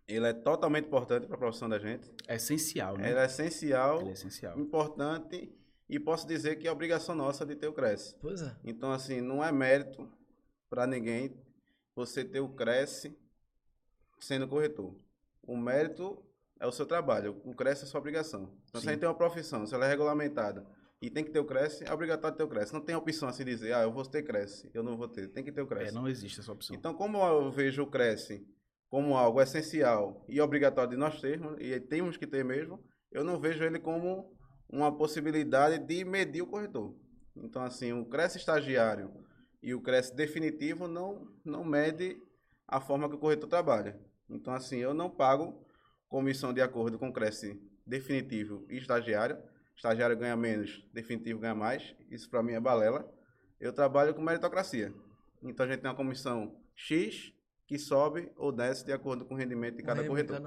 C: ele é totalmente importante para a profissão da gente.
B: É essencial, né?
C: Ele é essencial,
B: Ele é essencial.
C: importante e posso dizer que é obrigação nossa de ter o Cresce.
A: Pois é.
C: Então, assim, não é mérito para ninguém você ter o Cresce sendo corretor. O mérito é o seu trabalho, o Cresce é sua obrigação. Então, se a
B: Sim.
C: gente tem uma profissão, se ela é regulamentada e tem que ter o Cresce, é obrigatório ter o Cresce. Não tem opção assim dizer, ah, eu vou ter Cresce, eu não vou ter. Tem que ter o
B: É,
C: Cresce.
B: não existe essa opção.
C: Então, como eu vejo o Cresce como algo essencial e obrigatório de nós termos, e temos que ter mesmo, eu não vejo ele como uma possibilidade de medir o corretor. Então, assim, o Cresce estagiário e o Cresce definitivo não, não mede a forma que o corretor trabalha. Então, assim, eu não pago comissão de acordo com o Cresce definitivo e estagiário. Estagiário ganha menos, definitivo ganha mais. Isso para mim é balela. Eu trabalho com meritocracia. Então a gente tem uma comissão X que sobe ou desce de acordo com o rendimento de cada corretor.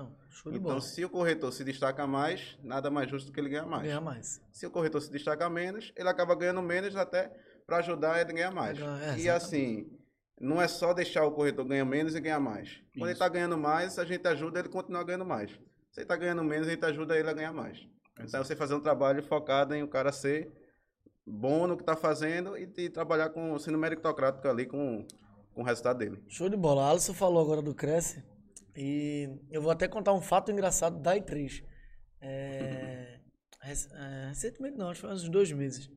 C: Então,
A: bola.
C: se o corretor se destaca mais, nada mais justo do que ele ganhar mais.
A: Ganhar mais.
C: Se o corretor se destaca menos, ele acaba ganhando menos até para ajudar ele a ganhar mais.
A: É,
C: e assim, não é só deixar o corretor ganhar menos e ganhar mais. Quando ele
B: Isso.
C: está ganhando mais, a gente ajuda ele a continuar ganhando mais. Se ele está ganhando menos, a gente ajuda ele a ganhar mais. Então, você fazer um trabalho focado em o cara ser bom no que está fazendo e, e trabalhar com sendo meritocrático ali com, com o resultado dele.
A: Show de bola. A Alisson falou agora do Cresce. E eu vou até contar um fato engraçado da I3. É, é, recentemente não, acho que foi uns dois meses.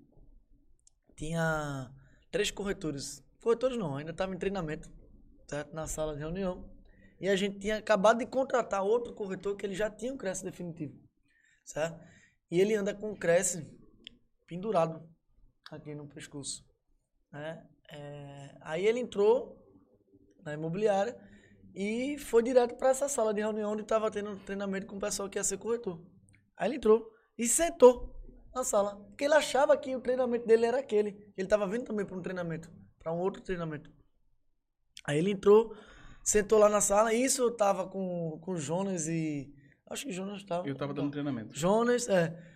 A: Tinha três corretores. Corretores não, ainda estava em treinamento, certo? Na sala de reunião. E a gente tinha acabado de contratar outro corretor que ele já tinha um Cresce definitivo, certo? E ele anda com o Cresce pendurado aqui no pescoço, né? É, aí ele entrou na imobiliária e foi direto para essa sala de reunião onde estava tendo treinamento com o pessoal que ia ser corretor. Aí ele entrou e sentou na sala, porque ele achava que o treinamento dele era aquele. Ele estava vindo também para um treinamento, para um outro treinamento. Aí ele entrou, sentou lá na sala, e isso eu tava com, com o Jonas e. Acho que Jonas estava.
B: Eu tava dando treinamento.
A: Jonas, é.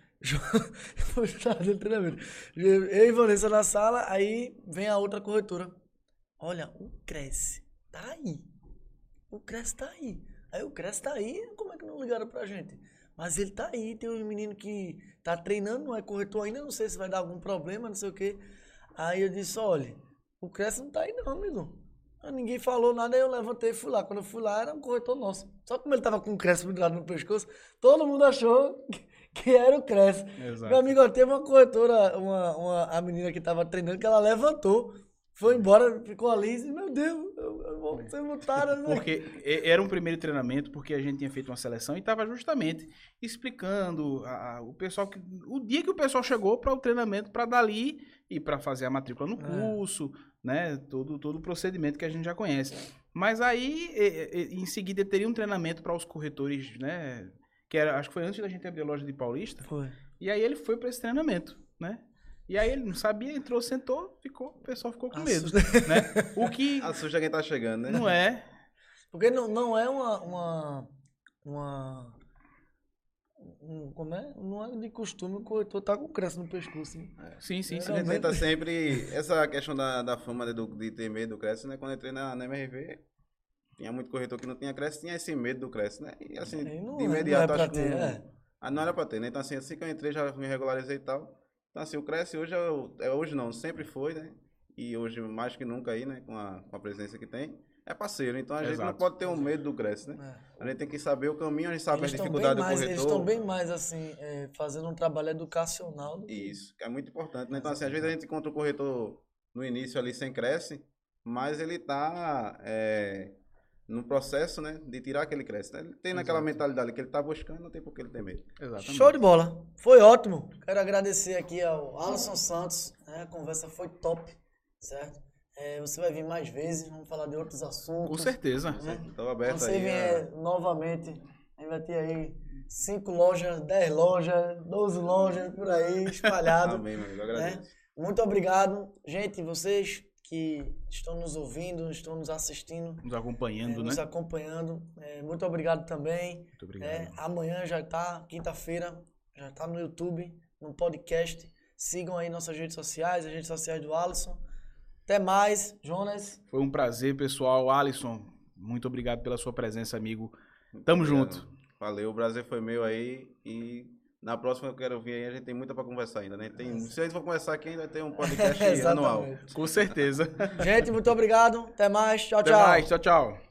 A: Tava dando treinamento. Eu e Vanessa na sala, aí vem a outra corretora. Olha, o Cresce tá aí. O Cresce tá aí. Aí o Cresce tá aí, como é que não ligaram pra gente? Mas ele tá aí, tem um menino que tá treinando, não é corretor ainda, não sei se vai dar algum problema, não sei o quê. Aí eu disse, olha, o Cresce não tá aí não, amigo. Aí ninguém falou nada, aí eu levantei e fui lá. Quando eu fui lá, era um corretor nosso. Só como ele tava com o Cresce pendurado no pescoço, todo mundo achou que- que era o Cresce.
B: Exato.
A: Meu amigo, ó, teve uma corretora, uma, uma, a menina que tava treinando, que ela levantou, foi embora, ficou ali e disse, meu Deus, eu, eu vou ser multada. né?"
B: Porque era um primeiro treinamento, porque a gente tinha feito uma seleção e estava justamente explicando a- a- o pessoal que o dia que o pessoal chegou para o treinamento para dali e para fazer a matrícula no
A: É.
B: curso, né, todo todo o procedimento que a gente já conhece. Mas aí em seguida teria um treinamento para os corretores, né, que era acho que foi antes da gente abrir a loja de Paulista.
A: Foi.
B: E aí ele foi para esse treinamento, né? E aí ele não sabia, entrou, sentou, ficou, o pessoal ficou com medo, né? O que
C: Assusta quem tá chegando, né?
B: não é
A: Porque não, não é uma. uma, uma um- como é? Não é de costume o corretor tá com o Cresce no pescoço. Né?
B: Sim, sim, sim.
C: A gente tenta sempre. Essa questão da, da fama de, do- de ter medo do Cresce, né? Quando eu entrei na, na MRV, tinha muito corretor que não tinha Cresce, tinha esse medo do Cresce, né? E assim,
A: Aí não
C: de
A: é- não é
C: imediato,
A: pra
C: acho que.
A: ter,
C: não-
A: é.
C: Ah, não era pra ter, né? Então assim, assim que eu entrei, já me regularizei e tal. Então assim, o Cresce hoje é, é hoje não, sempre foi, né? E hoje mais que nunca aí, né? Com a, com a presença que tem. É parceiro, então a gente não
B: Exato.
C: pode ter um medo do Cresce, né?
A: É.
C: A gente tem que saber o caminho, a gente sabe
A: Eles
C: a dificuldade do
A: mais,
C: corretor.
A: eles estão bem mais assim, é, fazendo um trabalho educacional. do que-
C: Isso, que é muito importante, né? Então, assim, às vezes a gente encontra o corretor no início ali sem cresce, mas ele tá é, no processo, né, de tirar aquele cresce. né? Ele tem naquela mentalidade que ele tá buscando, não tem por que ele ter medo.
B: Exatamente.
A: Show de bola. Foi ótimo. Quero agradecer aqui ao Alisson Santos. né? A conversa foi top, certo? É, você vai vir mais vezes, vamos falar de outros assuntos.
B: Com certeza.
C: Estou
A: Quando
C: aberto
A: você
C: aí.
A: vier novamente, a gente vai ter aí cinco lojas, 10 lojas, 12 lojas por aí,
C: a...
A: espalhado.
C: Amém, meu amigo, eu
A: né?
C: agradeço.
A: Muito obrigado. Gente, vocês que estão nos ouvindo, estão nos assistindo,
B: Nos
A: é,
B: acompanhando,
A: nos
B: né?
A: acompanhando. é, muito obrigado também.
B: Muito obrigado.
A: É, amanhã já tá, quinta-feira, já tá no YouTube, no podcast. Sigam aí nossas redes sociais, as redes sociais do Alisson. Até mais, Jonas.
B: Foi um prazer, pessoal. Alisson, muito obrigado pela sua presença, amigo. Tamo
C: Obrigado.
B: junto.
C: Valeu, o prazer foi meu aí e na próxima que eu quero vir aí, a gente tem muita pra conversar ainda, né? Tem, se a gente for conversar aqui, ainda tem um podcast anual.
B: Com certeza.
A: Gente, muito obrigado. Até mais. Tchau,
B: Até
A: tchau.
B: mais. Tchau, tchau.